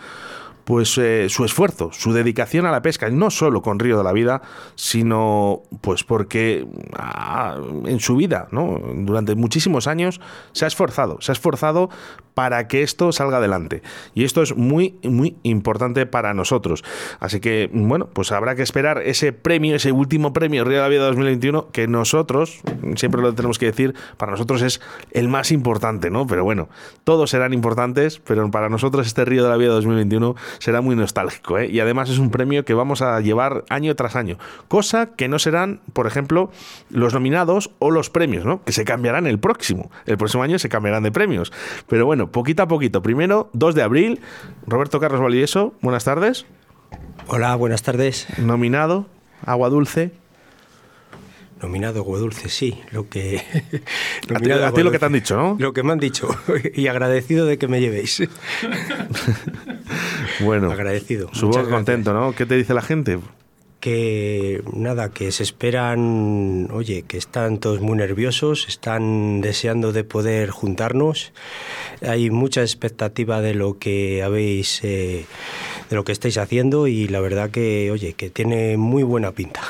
pues eh, su esfuerzo, su dedicación a la pesca, no solo con Río de la Vida, sino pues porque ah, en su vida, ¿no? durante muchísimos años, se ha esforzado, se ha esforzado para que esto salga adelante. Y esto es muy, muy importante para nosotros. Así que, bueno, pues habrá que esperar ese premio, ese último premio Río de la Vida 2021, que nosotros, siempre lo tenemos que decir, para nosotros es el más importante, ¿no? Pero bueno, todos serán importantes, pero para nosotros este Río de la Vida 2021 será muy nostálgico, ¿eh? Y además es un premio que vamos a llevar año tras año. Cosa que no serán, por ejemplo, los nominados o los premios, ¿no? Que se cambiarán el próximo. El próximo año se cambiarán de premios. Pero bueno, poquito a poquito. Primero, 2 de abril, Roberto Carlos Valieso, buenas tardes. Hola, buenas tardes. Nominado, Agua Dulce. Nominado Agua Dulce, sí. Lo que. a ti, lo que te han dicho, ¿no? Lo que me han dicho. Y agradecido de que me llevéis. bueno. Agradecido. Supongo contento, ¿no? ¿Qué te dice la gente? que nada, que se esperan, oye, que están todos muy nerviosos, están deseando de poder juntarnos. Hay mucha expectativa de lo que habéis, eh, de lo que estáis haciendo y la verdad que, oye, que tiene muy buena pinta.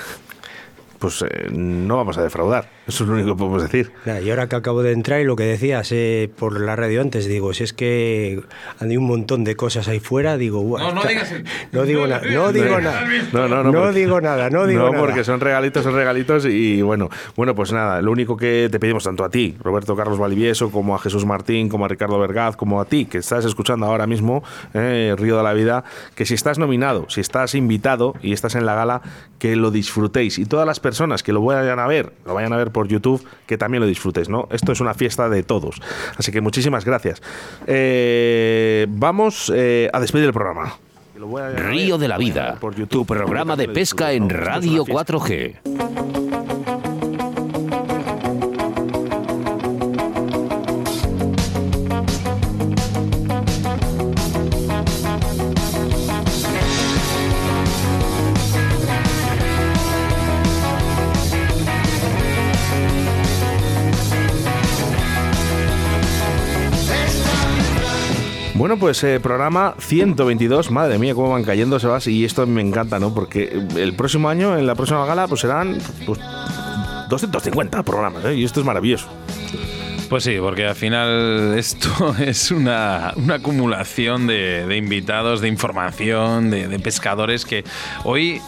Pues eh, no vamos a defraudar. Eso es lo único que podemos decir. y ahora que acabo de entrar y lo que decías eh, por la radio antes, digo, si es que hay un montón de cosas ahí fuera, digo, no, no digas no digo nada, no digo nada, no, no, no, no digo nada, no digo no, porque son regalitos, son regalitos y bueno, bueno, pues nada, lo único que te pedimos tanto a ti, Roberto Carlos Valivieso, como a Jesús Martín, como a Ricardo Vergaz, como a ti que estás escuchando ahora mismo eh, Río de la Vida, que si estás nominado, si estás invitado y estás en la gala, que lo disfrutéis. Y todas las personas que lo vayan a ver, lo vayan a ver por por YouTube, que también lo disfrutes, ¿no? Esto es una fiesta de todos. Así que muchísimas gracias. Eh, vamos eh, a despedir el programa. Río de la Vida, tu programa de pesca en Radio 4G. Bueno, pues eh, programa 122, madre mía, cómo van cayendo, Sebas, y esto me encanta, ¿no? Porque el próximo año, en la próxima gala, pues serán pues, 250 programas, ¿eh? Y esto es maravilloso. Pues sí, porque al final esto es una, acumulación de, invitados, de información, de pescadores que hoy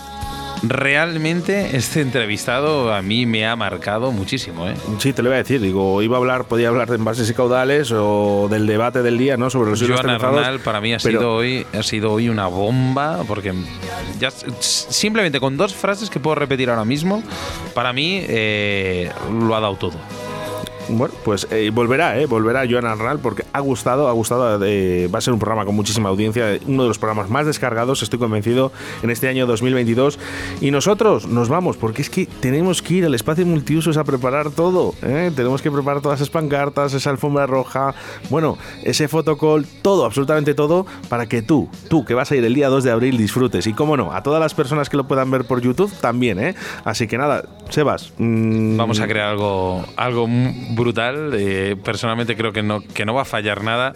realmente este entrevistado a mí me ha marcado muchísimo. ¿eh? Sí, te lo iba a decir. Digo, iba a hablar, podía hablar de envases y caudales o del debate del día, ¿no? Sobre los Joan Arnal para mí ha sido hoy ha sido hoy una bomba porque ya simplemente con dos frases que puedo repetir ahora mismo, para mí eh, lo ha dado todo. Bueno, pues eh, volverá, ¿eh? Volverá Joan Arnal porque ha gustado, ha gustado. Eh, va a ser un programa con muchísima audiencia, uno de los programas más descargados, estoy convencido, en este año 2022. Y nosotros nos vamos porque es que tenemos que ir al espacio multiusos a preparar todo. ¿eh? Tenemos que preparar todas esas pancartas, esa alfombra roja, bueno, ese fotocall, todo, absolutamente todo, para que tú, tú que vas a ir el día 2 de abril, disfrutes. Y cómo no, a todas las personas que lo puedan ver por YouTube también, ¿eh? Así que nada, Sebas. Mmm... Vamos a crear algo, algo brutal. Eh, personalmente creo que no, que no va a fallar nada.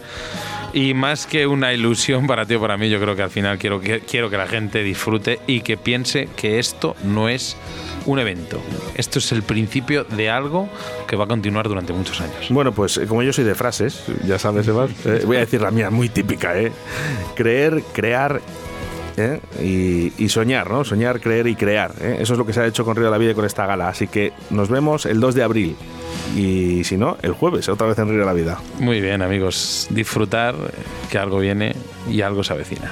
Y más que una ilusión para ti o para mí, yo creo que al final quiero que, quiero que la gente disfrute y que piense que esto no es un evento. Esto es el principio de algo que va a continuar durante muchos años. Bueno, pues eh, como yo soy de frases, ya sabes, Sebas, eh, voy a decir la mía, muy típica, ¿eh? Creer, crear y, soñar, ¿no? Soñar, creer y crear. Eso es lo que se ha hecho con Río de la Vida y con esta gala. Así que nos vemos el 2 de abril y si no, el jueves, otra vez en Río de la Vida. Muy bien, amigos. Disfrutar, que algo viene y algo se avecina.